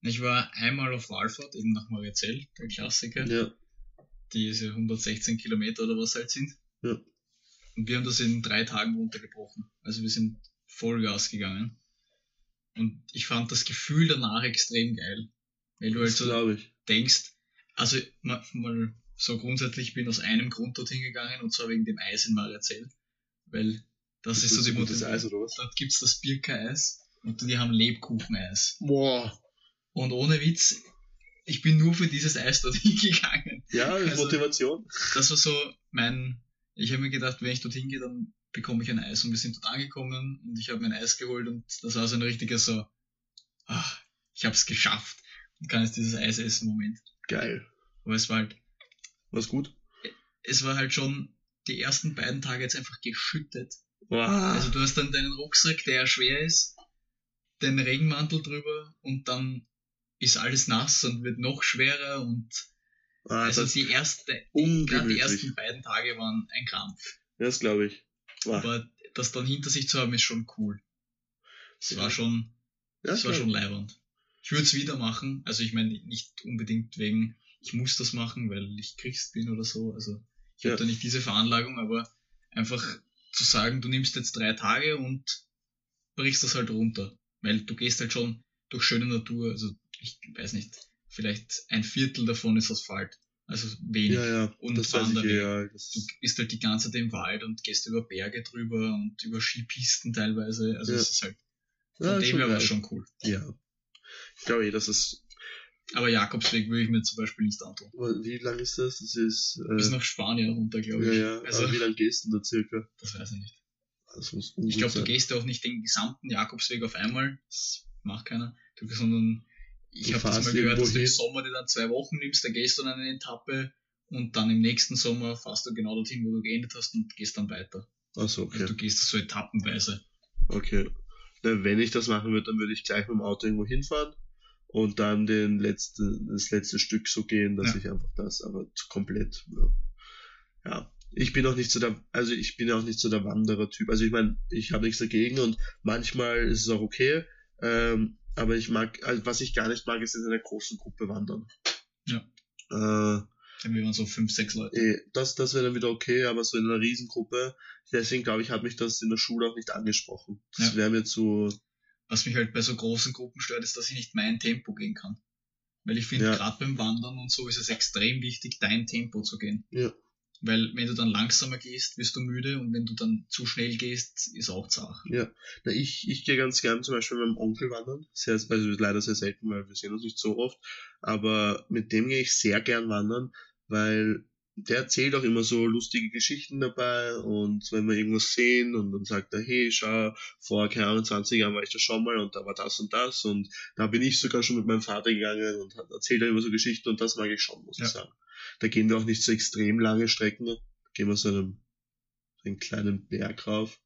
Ich war einmal auf Wallfahrt, eben nach Mariazell, der Klassiker. Ja, Die ist ja 116 Kilometer oder was halt sind. Ja. Und wir haben das in drei Tagen runtergebrochen. Also wir sind Vollgas gegangen. Und ich fand das Gefühl danach extrem geil. Weil du halt das so denkst, also mal, mal so grundsätzlich, ich bin aus einem Grund dorthin gegangen und zwar wegen dem Eis in Mariazell. Weil das ist so die Motivation. Eis oder was? Dort gibt's das Birka-Eis und die haben Lebkucheneis. Boah. Und ohne Witz, ich bin nur für dieses Eis dorthin gegangen. Ja, Also- Motivation. Das war so mein, ich habe mir gedacht, wenn ich dorthin gehe, dann bekomme ich ein Eis und wir sind dort angekommen und ich habe mein Eis geholt und das war so ein richtiger so, ach, ich habe es geschafft und kann jetzt dieses Eis essen Moment. Geil. Aber es war halt, Was gut? es war halt schon die ersten beiden Tage jetzt einfach geschüttet. Wow. Also du hast dann deinen Rucksack, der ja schwer ist, den Regenmantel drüber und dann ist alles nass und wird noch schwerer und also das die erste, gerade die ersten beiden Tage waren ein Krampf. Das glaube ich. Wow. Aber das dann hinter sich zu haben, ist schon cool. Es war schon, ja, es war schon leibernd. Ich würde es wieder machen. Also ich meine nicht unbedingt wegen, ich muss das machen, weil ich Christ bin oder so. Also ich Ja. habe da nicht diese Veranlagung, aber einfach zu sagen, du nimmst jetzt drei Tage und brichst das halt runter. Weil du gehst halt schon durch schöne Natur, also ich weiß nicht, vielleicht ein Viertel davon ist Asphalt. Also wenig. Ja, ja. Und das Wanderwege. ja. Das, du bist halt die ganze Zeit im Wald und gehst über Berge drüber und über Skipisten teilweise. Also Ja. es ist halt, von ja, dem her war es schon cool. Ja. Ich glaube eh, das ist. Aber Jakobsweg würde ich mir zum Beispiel nicht antun. Wie lang ist das? Das ist. Äh, Bis nach Spanien runter, glaube ja, ich. ja. Also, aber wie lang gehst du da circa? das weiß ich nicht. Das muss Ich glaube, du gehst ja auch nicht den gesamten Jakobsweg auf einmal. Das macht keiner. Du, sondern ich habe das mal gehört, dass du im Sommer dir dann zwei Wochen nimmst, da gehst du dann eine Etappe und dann im nächsten Sommer fährst du genau dorthin, wo du geendet hast und gehst dann weiter. Achso, Also okay. du gehst so etappenweise. Okay. Na, wenn ich das machen würde, dann würde ich gleich mit dem Auto irgendwo hinfahren und dann den letzte, das letzte Stück so gehen, dass Ja. ich einfach das, aber komplett. Ja. ja. Ich bin auch nicht so der, also ich bin auch nicht so der Wanderer-Typ. Also ich meine, ich habe nichts dagegen und manchmal ist es auch okay. Ähm, aber ich mag, also was ich gar nicht mag, ist in einer großen Gruppe wandern. Ja. Äh, Dann wir waren so fünf, sechs Leute. Eh, das, das wäre dann wieder okay, aber so in einer Riesengruppe, deswegen glaube ich, hat mich das in der Schule auch nicht angesprochen. Das Ja. wäre mir zu, Was mich halt bei so großen Gruppen stört, ist, dass ich nicht mein Tempo gehen kann. Weil ich finde, Ja. gerade beim Wandern und so ist es extrem wichtig, dein Tempo zu gehen. Ja. Weil wenn du dann langsamer gehst, wirst du müde und wenn du dann zu schnell gehst, ist auch zart. ja. Na, ich, ich gehe ganz gern zum Beispiel mit meinem Onkel wandern. Sehr, also leider sehr selten, weil wir sehen uns nicht so oft. Aber mit dem gehe ich sehr gern wandern, weil der erzählt auch immer so lustige Geschichten dabei und wenn wir irgendwas sehen und dann sagt er, hey, schau, vor, keine Ahnung, 20 Jahren war ich da schon mal und da war das und das und da bin ich sogar schon mit meinem Vater gegangen und hat erzählt er immer so Geschichten und das mag ich schon, muss Ja. ich sagen. Da gehen wir auch nicht so extrem lange Strecken, da gehen wir so einen, so einen kleinen Berg rauf.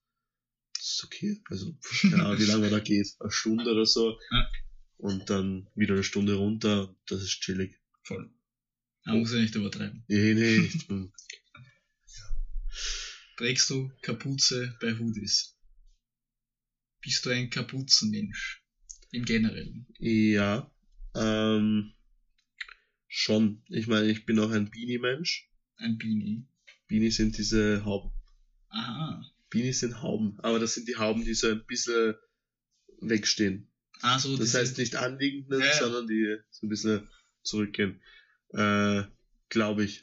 Das ist okay, also keine Ahnung, wie lange man da geht, eine Stunde oder so Ja. und dann wieder eine Stunde runter, das ist chillig. Voll. Man muss ja nicht übertreiben. Nee, nee, bin- Trägst du Kapuze bei Hoodies? Bist du ein Kapuzenmensch? Im Generellen. Ja, ähm, schon. Ich meine, ich bin auch ein Beanie-Mensch. Ein Beanie. Beanies sind diese Hauben. Aha. Beanies sind Hauben, aber das sind die Hauben, die so ein bisschen wegstehen. Ah, so Das heißt nicht anliegend, Ja, sondern die so ein bisschen zurückgehen. Äh, glaube ich.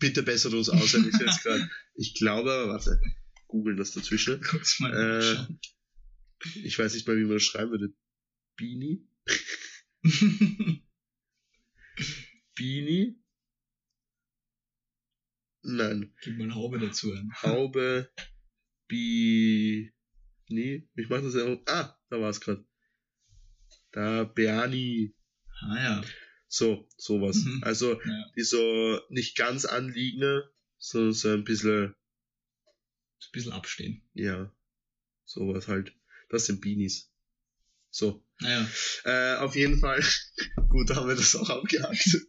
Bitte besser uns aus, wenn ich jetzt gerade. Ich glaube, aber warte, googeln das dazwischen. kurz mal Äh. Ich weiß nicht mal, wie man das schreiben würde. Beanie? Beanie? Nein. Gib mal Haube dazu ein. Haube, Bi. Ich mach das einfach. Ah, da war's grad. Da, Beani. Ah ja. So, sowas. Mhm. Also, ja. die so nicht ganz anliegende, sondern so ein bisschen, Ein bisschen abstehen. ja, sowas halt. Das sind Beanies. So. Naja, Äh, auf jeden Fall. Gut, da haben wir das auch abgehakt.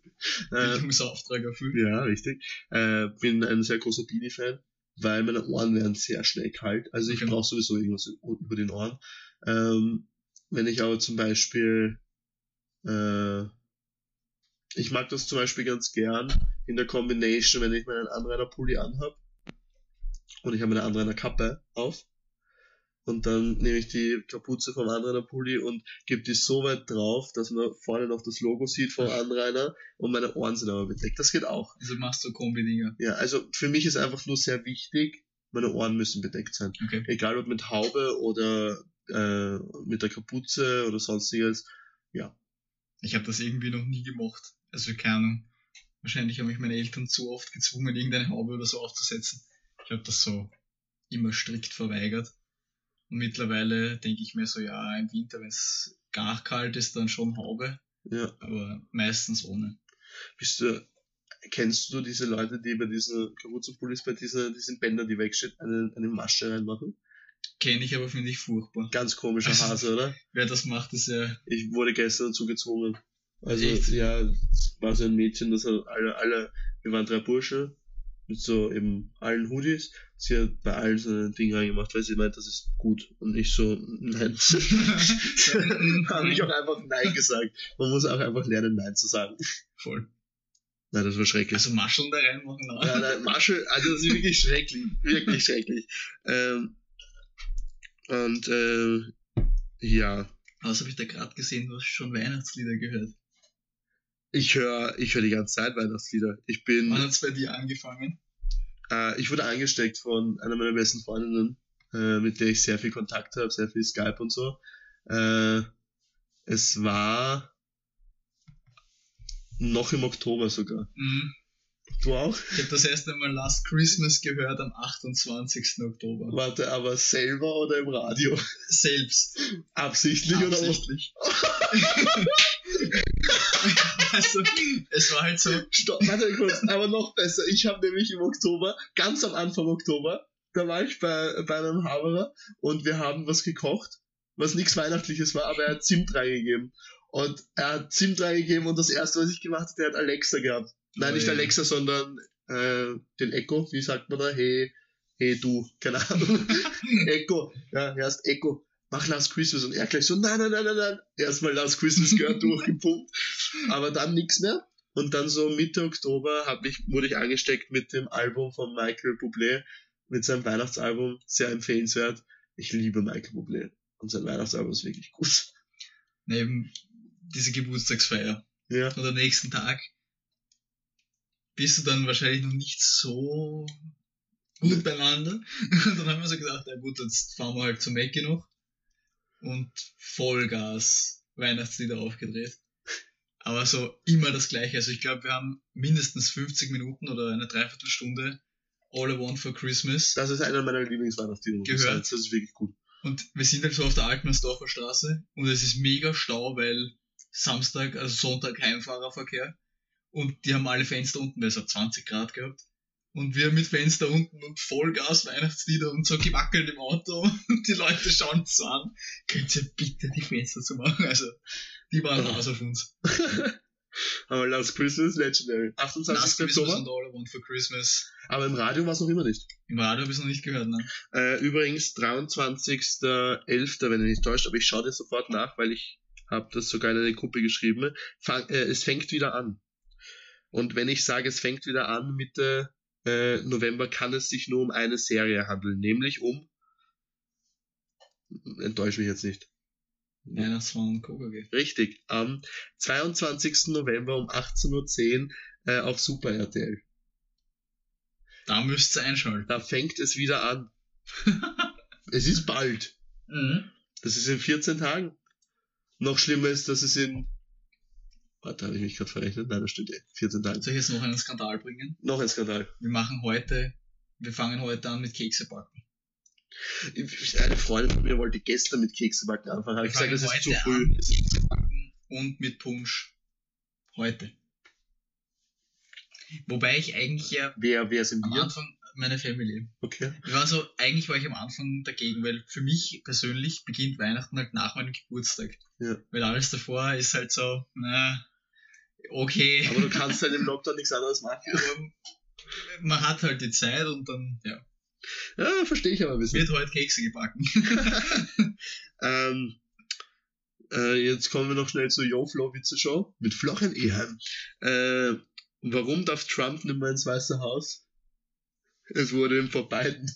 Äh, Bildungsauftrag erfüllt. ja, richtig. Äh, bin ein sehr großer Beanie-Fan, weil meine Ohren werden sehr schnell kalt. Also ich Okay. brauche sowieso irgendwas über den Ohren. Ähm, wenn ich aber zum Beispiel, äh, ich mag das zum Beispiel ganz gern in der Combination, wenn ich meinen Anrainer-Pulli anhab und ich habe meine Anrainer-Kappe auf und dann nehme ich die Kapuze vom Anrainer-Pulli und gebe die so weit drauf, dass man vorne noch das Logo sieht vom Anrainer und meine Ohren sind aber bedeckt. Das geht auch. Also machst du Kombi-Dinger. Ja, also für mich ist einfach nur sehr wichtig, meine Ohren müssen bedeckt sein. Okay. Egal ob mit Haube oder äh, mit der Kapuze oder sonstiges. Ich habe das irgendwie noch nie gemacht. Also keine Ahnung. Wahrscheinlich haben mich meine Eltern zu oft gezwungen, irgendeine Haube oder so aufzusetzen. Ich habe das so immer strikt verweigert. Und mittlerweile denke ich mir so, ja, im Winter, wenn es gar kalt ist, dann schon Haube, Ja. aber meistens ohne. Bist du, kennst du diese Leute, die bei diesen Kapuzenpullis bei dieser, diesen Bändern, die wegsteht, eine, eine Masche reinmachen? Kenne ich aber, finde ich furchtbar. Ganz komischer Also- Hase, oder? Wer das macht, ist ja Ich wurde gestern dazu gezwungen. Also, Echt? ja, es war so ein Mädchen, das hat alle, alle, wir waren drei Bursche, mit so eben allen Hoodies. Sie hat bei allen so ein Ding reingemacht, weil sie meint, das ist gut. Und ich so, nein. Habe ich auch einfach Nein gesagt. Man muss auch einfach lernen, Nein zu sagen. voll. Nein, das war schrecklich. Also Mascheln da reinmachen, na. Ja, nein, Marshall, also das ist wirklich schrecklich. Wirklich schrecklich. Ähm, und äh, ja, Was habe ich da gerade gesehen? Du hast schon Weihnachtslieder gehört. Ich höre ich hör die ganze Zeit Weihnachtslieder. Ich bin, Wann hat's bei dir angefangen? äh, ich wurde angesteckt von einer meiner besten Freundinnen, äh, mit der ich sehr viel Kontakt habe, sehr viel Skype und so. Äh, es war noch im Oktober sogar. Mhm. Du auch? Ich habe das erste Mal Last Christmas gehört am 28. Oktober. Warte, aber selber oder im Radio? Selbst. Absichtlich, oder? Absichtlich. also, es war halt so, Stopp, warte kurz, aber noch besser. Ich habe nämlich im Oktober, ganz am Anfang Oktober, da war ich bei, bei einem Haberer und wir haben was gekocht, was nichts Weihnachtliches war, aber er hat Zimt reingegeben. Und er hat Zimt reingegeben und das erste, was ich gemacht habe, der hat Alexa gehabt. Nein, Oh nicht je. Alexa, sondern äh, den Echo, wie sagt man da? Hey, hey du, keine Ahnung. Echo, ja, erst Echo, mach Last Christmas und er gleich so, nein, nein, nein, nein, nein. Erstmal Last Christmas gehört durchgepumpt, aber dann nichts mehr. Und dann so Mitte Oktober hab ich, wurde ich angesteckt mit dem Album von Michael Bublé, mit seinem Weihnachtsalbum, sehr empfehlenswert. Ich liebe Michael Bublé und sein Weihnachtsalbum ist wirklich gut. neben diese Geburtstagsfeier Ja, und am nächsten Tag bist du dann wahrscheinlich noch nicht so gut beieinander. Und dann haben wir so gedacht, ja gut, jetzt fahren wir halt zum Mackie noch und Vollgas Weihnachtslieder aufgedreht. Aber so immer das gleiche. Also ich glaube, wir haben mindestens 50 Minuten oder eine Dreiviertelstunde All I Want for Christmas. das ist einer meiner Lieblingsweihnachtslieder. Gehört. Das ist wirklich gut. Und wir sind halt so auf der Altmannsdorfer Straße und es ist mega Stau, weil Samstag, also Sonntag Heimfahrerverkehr und die haben alle Fenster unten, weil es hat 20 Grad gehabt. Und wir mit Fenster unten und Vollgas Weihnachtslieder und so gewackelt im Auto und die Leute schauen uns so an. Könnt ihr bitte die Fenster zu machen? Also, die waren raus auf uns. Aber Last Christmas, Legendary. 28. Last Christmas Oktober. und All I Want for Christmas. Aber im Radio war es noch immer nicht. Im Radio habe ich es noch nicht gehört, ne? Äh, übrigens 23.11., wenn ich nicht täuscht, aber ich schaue dir sofort nach, weil ich habe das sogar in eine Gruppe geschrieben. Fang, äh, es fängt wieder an. Und wenn ich sage, es fängt wieder an Mitte äh, November, kann es sich nur um eine Serie handeln, nämlich um enttäusch mich jetzt nicht. Weihnachtsmann und KKG. Richtig, am 22. November um 18.10 Uhr äh, auf Super RTL. Da müsst ihr einschalten. Da fängt es wieder an. es ist bald. Mhm. Das ist in 14 Tagen. Noch schlimmer ist, dass es in. Warte, habe ich mich gerade verrechnet? Nein, das stimmt eh. 14 Tagen. Soll ich jetzt noch einen Skandal bringen? Noch ein Skandal. Wir machen heute, wir fangen heute an mit Kekse backen. Eine Freundin von mir wollte gestern mit Kekse backen anfangen. Habe ich gesagt, das ist zu früh. Mit Kekse backen und mit Punsch. Heute. Wobei ich eigentlich ja Wer, wer sind am wir? Anfang meine Family. Okay. Ich war so, eigentlich war ich am Anfang dagegen, weil für mich persönlich beginnt Weihnachten halt nach meinem Geburtstag. Ja. Weil alles davor ist halt so, na, okay. Aber du kannst halt im Lockdown nichts anderes machen. Aber man hat halt die Zeit und dann, ja, Ja, verstehe ich aber ein bisschen. wird heute Kekse gebacken. Ähm, äh, jetzt kommen wir noch schnell zur Yo Flow Witze Show mit Florian Eheim. Äh, warum darf Trump nicht mehr ins Weiße Haus? Es wurde ihm vor beiden.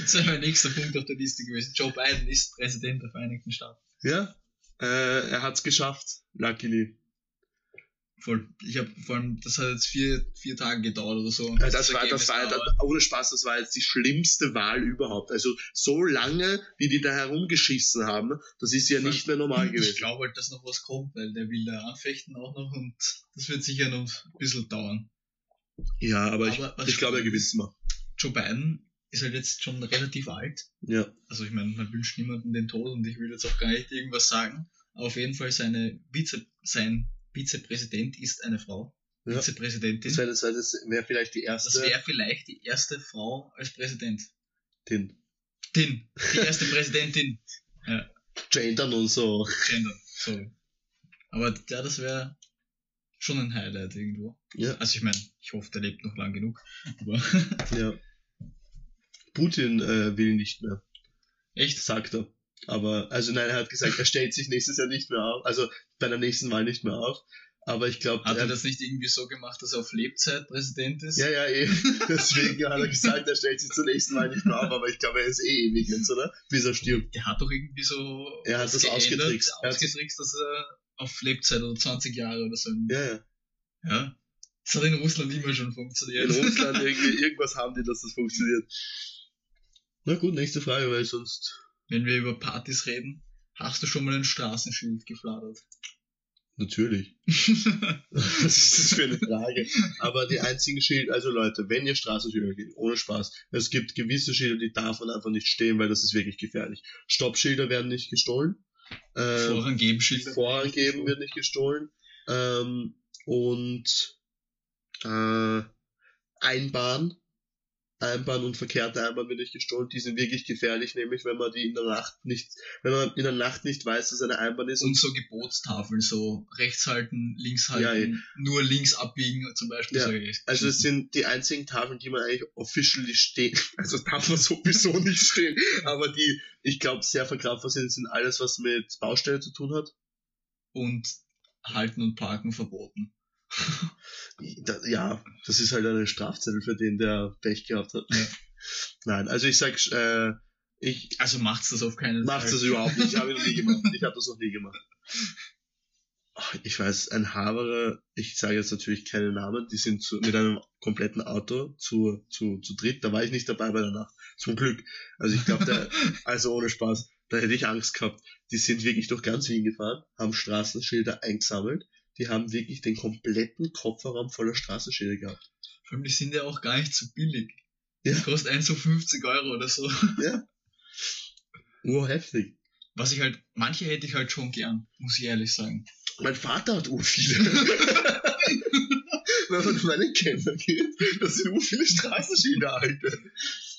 Das wäre mein nächster Punkt auf der Liste gewesen. Joe Biden ist Präsident der Vereinigten Staaten. Ja, äh, er hat's geschafft. Luckily. Voll. Ich habe vor allem, das hat jetzt vier, vier Tage gedauert oder so. Das Das war, Ergebnis das war, das, ohne Spaß, das war jetzt die schlimmste Wahl überhaupt. Also so lange, wie die da herumgeschissen haben, das ist ja nicht mehr normal Ich gewesen. glaube halt, dass noch was kommt, weil der will da anfechten auch noch und das wird sicher noch ein bisschen dauern. Ja, aber, Aber ich, ich glaube, er spannend gewinnt mal. Joe Biden ist halt jetzt schon relativ alt. Ja. Also ich meine, man wünscht niemandem den Tod und ich will jetzt auch gar nicht irgendwas sagen. Aber auf jeden Fall seine Vize, sein Vizepräsident ist eine Frau. Ja. Vizepräsidentin. Das wäre das, wär, das wär vielleicht die Das erste. wäre vielleicht die erste Frau als Präsident. den Din. Die erste Präsidentin. Gendern und so. Gender. Sorry. Aber ja, das wäre schon ein Highlight irgendwo. Ja. Also ich meine, ich hoffe, der lebt noch lang genug. Aber Ja. Putin äh, will nicht mehr, echt? sagt er. Aber, also nein, er hat gesagt, er stellt sich nächstes Jahr nicht mehr auf, also bei der nächsten Wahl nicht mehr auf. Aber ich glaube, Hat er das nicht irgendwie so gemacht, dass er auf Lebzeit Präsident ist? ja, ja, eh. Deswegen hat er gesagt, er stellt sich zur nächsten Wahl nicht mehr auf, aber ich glaube, er ist eh ewig jetzt, oder? Bis er stirbt. Der hat doch irgendwie so Er hat das ausgetrickst. Er hat- ausgetrickst, dass er auf Lebzeit oder 20 Jahre oder so. Ja, ja. ja. Das hat in Russland immer schon funktioniert. In Russland irgendwie, irgendwas haben die, dass das funktioniert. Na gut, nächste Frage, weil sonst. Wenn wir über Partys reden, hast du schon mal ein Straßenschild gefladert? Natürlich. Was ist das für eine Frage? Aber die einzigen Schilder, also Leute, wenn ihr Straßenschilder geht, ohne Spaß, es gibt gewisse Schilder, die darf man einfach nicht stehen, weil das ist wirklich gefährlich. Stoppschilder werden nicht gestohlen. Ähm, Vorrang geben Schilder. Vorrang geben wird nicht gestohlen. Ähm, und äh, Einbahn, Einbahn und verkehrte Einbahn wird nicht gestohlen. Die sind wirklich gefährlich, nämlich wenn man die in der Nacht nicht, wenn man in der Nacht nicht weiß, dass eine Einbahn ist Und so Gebotstafeln, so rechts halten, links halten, Ja, nur links abbiegen zum Beispiel. Ja, so Also es sind die einzigen Tafeln, die man eigentlich officially stehen. Also darf man sowieso nicht stehen. Aber die, ich glaube, sehr verkraftbar sind, sind alles, was mit Baustelle zu tun hat. und halten und parken verboten. Ja, das ist halt eine Strafzettel für den, der Pech gehabt hat. Ja. Nein, also ich sag, äh, ich Also macht's das auf keinen Fall. das überhaupt nicht. Ich habe noch nie gemacht. Ich habe das noch nie gemacht. Ach, Ich weiß, ein Haberer, ich sage jetzt natürlich keine Namen, die sind zu, mit einem kompletten Auto zu, zu, zu dritt. Da war ich nicht dabei bei der Nacht. Zum Glück. Also ich glaube, der, also ohne Spaß, da hätte ich Angst gehabt. Die sind wirklich durch ganz Wien gefahren, haben Straßenschilder eingesammelt. Die haben wirklich den kompletten Kofferraum voller Straßenschilder gehabt. Vor allem, die sind ja auch gar nicht so billig. Ja. Die kostet eins so 50 Euro oder so. Urheftig. Was ich halt, manche hätte ich halt schon gern, muss ich ehrlich sagen. Mein Vater hat ur viele. Wenn man in meine Keller geht, das sind ur viele Straßenschilder, Alter.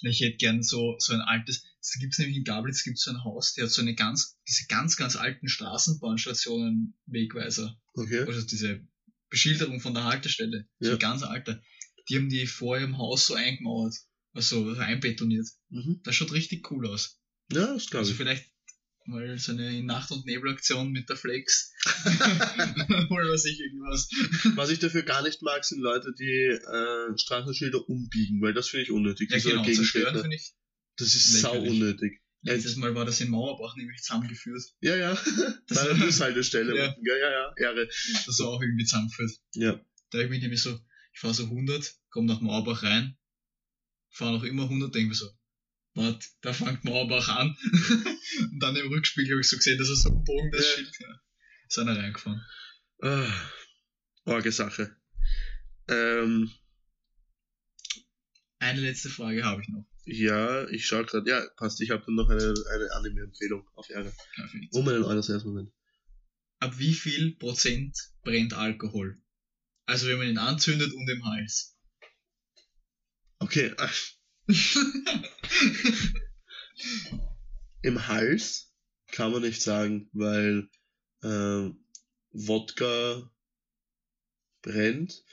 Ich hätte gern so, so ein altes, es gibt nämlich in Gablitz gibt so ein Haus, der hat so eine ganz, diese ganz, ganz alten Straßenbahnstationen Wegweiser. Okay. Also diese Beschilderung von der Haltestelle. So Ja. ein ganz alter. Die haben die vor ihrem Haus so eingemauert. Also so einbetoniert. Mhm. Das schaut richtig cool aus. Ja, das glaube Also ich. vielleicht mal so eine Nacht- und Nebelaktion mit der Flex. Oder was ich irgendwas. Was ich dafür gar nicht mag, sind Leute, die äh, Straßenschilder umbiegen, weil das finde ich unnötig. Ja, die so genau, zerstören finde ich. Das ist sau unnötig. Letztes Mal war das in Mauerbach nämlich zusammengeführt. Ja, ja. Das Bei der Bushaltestelle. Ja. unten, Ja, ja, ja. Ehre. Das war auch irgendwie zusammengeführt. Ja. Da ich mich nämlich so, ich fahre so 100, komm nach Mauerbach rein, fahre noch immer 100, denke mir so, warte, da fängt Mauerbach an. und dann im Rückspiegel habe ich so gesehen, dass er so ein Bogen das Ja. Schild. Ja. Ist einer reingefahren. Ah, Orge Sache. Ähm, Eine letzte Frage habe ich noch. Ja, ich schaue gerade. Ja, passt. Ich habe dann noch eine, eine Anime-Empfehlung auf Ärger. Perfekt. Um einen Eulers ersten Moment. Ab wie viel Prozent brennt Alkohol? Also wenn man ihn anzündet und im Hals. Okay. Im Hals kann man nicht sagen, weil ähm, Wodka brennt,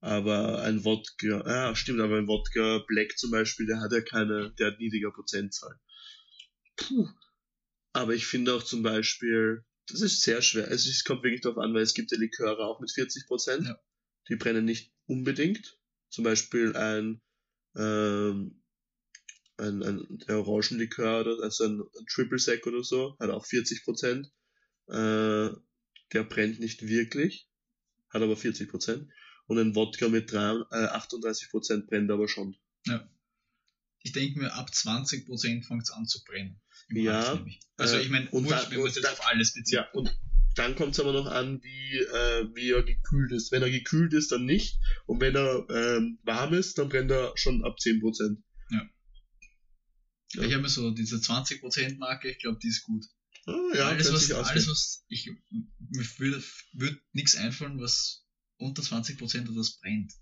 aber ein Wodka, ja stimmt, aber ein Wodka Black zum Beispiel, der hat ja keine, der hat niedriger Prozentzahl. Puh. Aber ich finde auch zum Beispiel, das ist sehr schwer. Also es kommt wirklich darauf an, weil es gibt ja Liköre auch mit 40 Prozent. Ja. Die brennen nicht unbedingt. Zum Beispiel ein, ähm, ein, ein der Orangenlikör, oder, also ein, ein Triple Sec oder so, hat auch 40 Prozent. Äh, der brennt nicht wirklich, hat aber 40 Prozent. Und ein Wodka mit 3, äh, 38 Prozent brennt aber schon. Ich denke mir, ab 20% fängt es an zu brennen. Ja. Also äh, ich meine, da- wenn man es jetzt da- auf alles bezieht. Ja, und dann kommt es aber noch an, wie, äh, wie er gekühlt ist. Wenn er gekühlt ist, dann nicht. Und wenn er ähm, warm ist, dann brennt er schon ab 10%. Ja. Ich habe mir so diese 20% Marke, ich glaube, die ist gut. Ah, ja, alles, was, alles, was ich, mir würde, würde nichts einfallen, was unter 20% oder das brennt.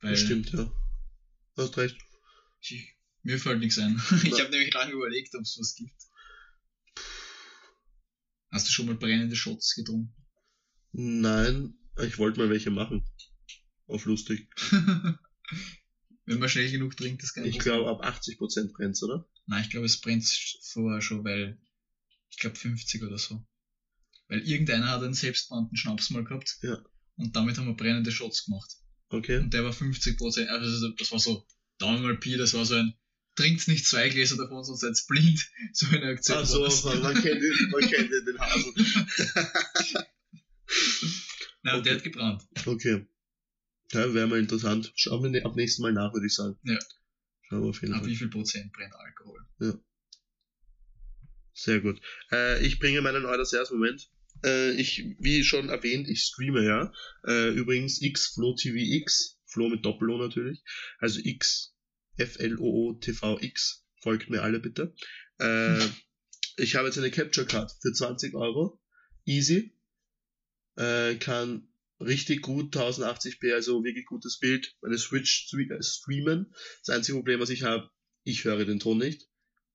Weil Das stimmt, ja. Du hast recht. Ich, mir fällt nichts ein. Ich habe nämlich lange überlegt, ob es was gibt. Hast du schon mal brennende Shots getrunken? Nein, ich wollte mal welche machen. Auf lustig. Wenn man schnell genug trinkt, das kann Ich glaube, ab 80% brennt's, oder? Nein, ich glaube, es brennt vorher schon, weil ich glaube 50 oder so. Weil irgendeiner hat einen selbstbrannten Schnaps mal gehabt. Ja. Und damit haben wir brennende Shots gemacht. Okay. Und der war 50 Prozent, also das war so, Daumen mal Pi, das war so ein, trinkt nicht zwei Gläser davon, sonst seid blind. So eine Aktion. Ach so, man, man kennt den, man kennt den, den Hasen. Nein, und der Okay. hat gebrannt. Okay. Ja, wäre mal interessant. Schauen wir ne- ab nächsten Mal nach, würde ich sagen. Ja. Schauen wir auf jeden Ab Fall. wie viel Prozent brennt Alkohol? Sehr gut. Äh, ich bringe meinen Eulers erst Moment. Äh, ich, wie schon erwähnt, ich streame ja. Äh, übrigens X Flow TV X. Flow mit Doppel-O natürlich. Also X F L O O T V X. Folgt mir alle bitte. Äh, ich habe jetzt eine Capture Card für 20 Euro. Easy. Äh, kann richtig gut 1080p, also wirklich gutes Bild, meine Switch äh, streamen. Das einzige Problem, was ich habe, ich höre den Ton nicht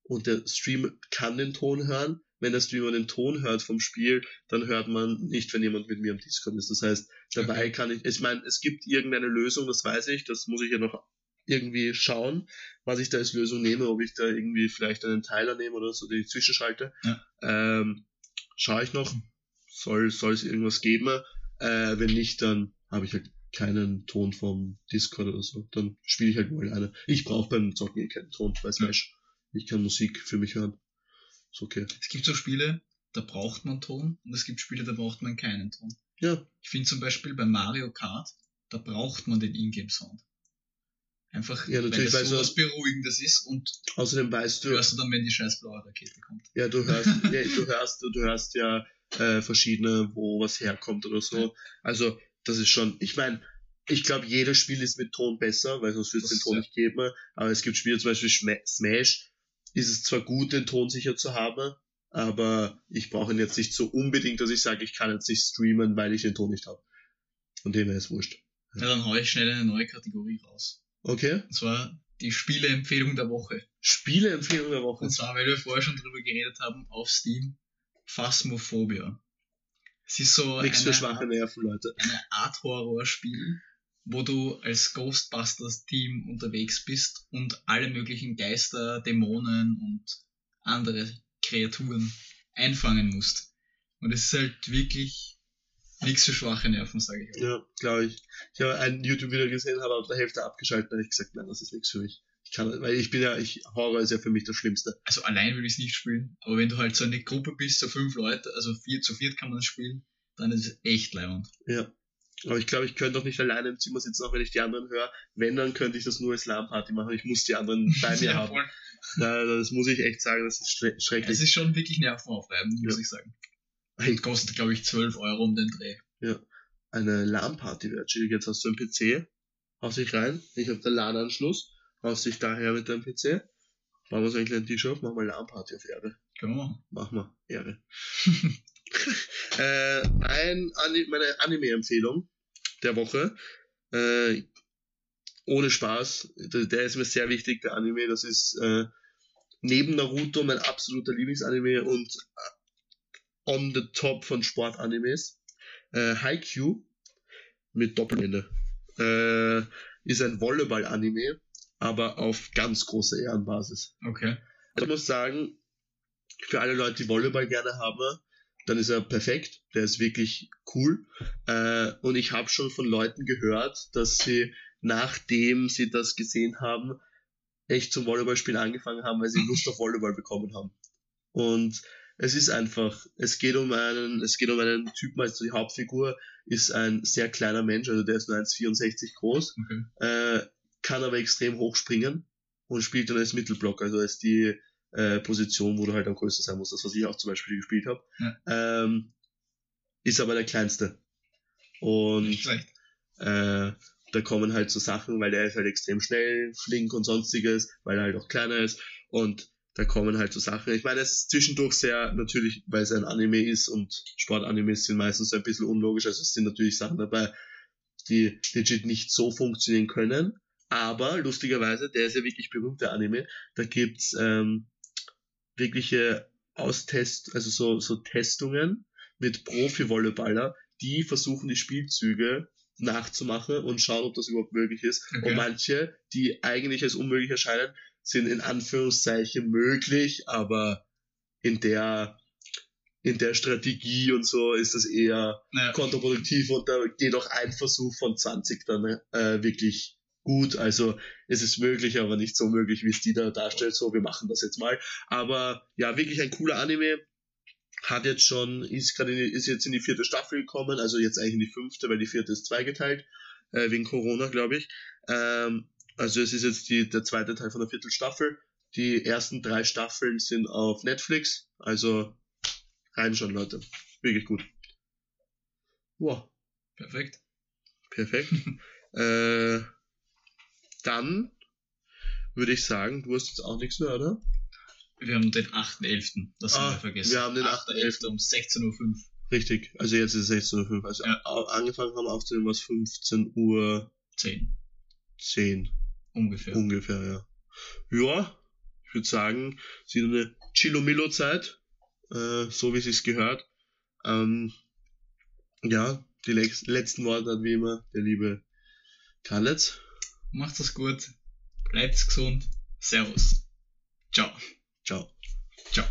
und der Stream kann den Ton hören. Wenn der Streamer den Ton hört vom Spiel, dann hört man nicht, wenn jemand mit mir am Discord ist. Das heißt, dabei kann ich, ich meine, es gibt irgendeine Lösung, das weiß ich, das muss ich ja noch irgendwie schauen, was ich da als Lösung nehme, ob ich da irgendwie vielleicht einen Teiler nehme oder so, den ich zwischenschalte. Ja. Ähm, schaue ich noch, soll, soll es irgendwas geben. Äh, wenn nicht, dann habe ich halt keinen Ton vom Discord oder so. Dann spiele ich halt wohl eine. Ich brauche beim Zocken eh keinen Ton bei Smash. Ich kann Musik für mich hören. Ist okay. Es gibt so Spiele, da braucht man Ton und es gibt Spiele, da braucht man keinen Ton. Ja, Ich finde zum Beispiel bei Mario Kart, da braucht man den Ingame-Sound. Einfach, Ja, natürlich, weil das so- was Beruhigendes ist und außerdem weißt du, hörst du dann, wenn die scheiß blaue Rakete kommt. ja, du hörst, ja, du hörst, du hörst ja äh, verschiedene, wo was herkommt oder so. Also, das ist schon, ich meine, ich glaube, jedes Spiel ist mit Ton besser, weil sonst würde es den Ton ja. nicht geben. Aber es gibt Spiele, zum Beispiel Smash, ist es zwar gut, den Ton sicher zu haben, aber ich brauche ihn jetzt nicht so unbedingt, dass ich sage, ich kann jetzt nicht streamen, weil ich den Ton nicht habe. Von dem her ist wurscht. Ja, dann hau ich schnell eine neue Kategorie raus. Okay? Und zwar die Spieleempfehlung der Woche. Spieleempfehlung der Woche. Und zwar, weil wir vorher schon drüber geredet haben, auf Steam, Phasmophobia. Es ist so Nichts für eine schwache Art, Nerven, Leute. eine Art Horrorspiel, wo du als Ghostbusters-Team unterwegs bist und alle möglichen Geister, Dämonen und andere Kreaturen einfangen musst. Und es ist halt wirklich nichts für schwache Nerven, sage ich. auch. Ja, glaube ich. Ich habe ein YouTube-Video gesehen, habe ab der Hälfte abgeschaltet und habe ich gesagt, nein, das ist nichts für mich. Kann, weil ich bin ja, ich, Horror ist ja für mich das Schlimmste. Also allein will ich es nicht spielen, aber wenn du halt so eine Gruppe bist, so fünf Leute, also vier zu viert kann man es spielen, dann ist es echt leibend. Ja. Aber ich glaube, ich könnte auch nicht alleine im Zimmer sitzen, auch wenn ich die anderen höre. Wenn, dann könnte ich das nur als LAN-Party machen. Ich muss die anderen bei mir haben. voll. Ja, das muss ich echt sagen, das ist schre- Es schrecklich. ist schon wirklich nervenaufreibend, muss Ja. ich sagen. Und kostet, glaube ich, 12 Euro um den Dreh. eine LAN-Party wäre chillig. Jetzt hast du einen PC, haust dich rein. Ich habe den LAN-Anschluss, haust dich daher mit deinem PC. Machen wir so einen kleinen Tisch auf, machen wir LAN-Party auf Ehre. Können wir machen. Machen wir, Ehre. äh, ein, meine Anime-Empfehlung der Woche. Äh, ohne Spaß, der, der ist mir sehr wichtig, der Anime. Das ist äh, neben Naruto mein absoluter Lieblingsanime und äh, on the top von Sportanimes. Äh, Haikyuu mit Doppelende. Äh, ist ein Volleyball-Anime, aber auf ganz großer Ehrenbasis. Okay. Also ich muss sagen, für alle Leute, die Volleyball gerne haben, dann ist er perfekt. Der ist wirklich cool. Äh, und ich habe schon von Leuten gehört, dass sie, nachdem sie das gesehen haben, echt zum Volleyballspielen angefangen haben, weil sie Lust auf Volleyball bekommen haben. Und es ist einfach, es geht um einen, es geht um einen Typen, also die Hauptfigur ist ein sehr kleiner Mensch, also der ist nur 1,64 groß, Okay. äh, kann aber extrem hoch springen und spielt dann als Mittelblock, also als die äh, Position, wo du halt am größten sein musst, das was ich auch zum Beispiel gespielt habe. Ähm, ist aber der kleinste. Und äh, da kommen halt so Sachen, weil der ist halt extrem schnell, flink und sonstiges, weil er halt auch kleiner ist. Und da kommen halt so Sachen. Ich meine, es ist zwischendurch sehr, natürlich, weil es ein Anime ist und Sportanimes sind meistens ein bisschen unlogisch. Also es sind natürlich Sachen dabei, die legit nicht so funktionieren können. Aber lustigerweise, der ist ja wirklich berühmt, der Anime. Da gibt's ähm, wirkliche Austest, also so, so Testungen mit Profi-Volleyballer, die versuchen, die Spielzüge nachzumachen und schauen, ob das überhaupt möglich ist. Okay. Und manche, die eigentlich als unmöglich erscheinen, sind in Anführungszeichen möglich, aber in der in der Strategie und so ist das eher Naja, kontraproduktiv und da geht auch ein Versuch von 20 dann äh, wirklich gut. Also es ist möglich, aber nicht so möglich, wie es die da darstellt. So, wir machen das jetzt mal. Aber ja, wirklich ein cooler Anime. Hat jetzt schon, ist gerade ist jetzt in die vierte Staffel gekommen, also jetzt eigentlich in die fünfte, weil die vierte ist zweigeteilt, äh, wegen Corona, glaube ich. Ähm, also es ist jetzt die, der zweite Teil von der vierten Staffel. Die ersten drei Staffeln sind auf Netflix, also reinschauen, Leute. Wirklich gut. Wow. perfekt. Perfekt. äh, dann würde ich sagen, du hast jetzt auch nichts mehr, oder? Wir haben den 8.11. Das haben Ah, wir vergessen. wir haben den 8.11. um 16.05 Uhr. Richtig. Also jetzt ist es 16.05 Uhr. Also Ja. angefangen haben aufzunehmen was 15 Uhr 10. 10 Ungefähr. ungefähr, ja. Ja, ich würde sagen, es ist eine Chilomillo-Zeit, äh, so wie es sich gehört. Ähm, ja, die letzten Worte hat wie immer der liebe Karletz. Macht's es gut. Bleibt's gesund. Servus. Ciao. Ciao. Ciao.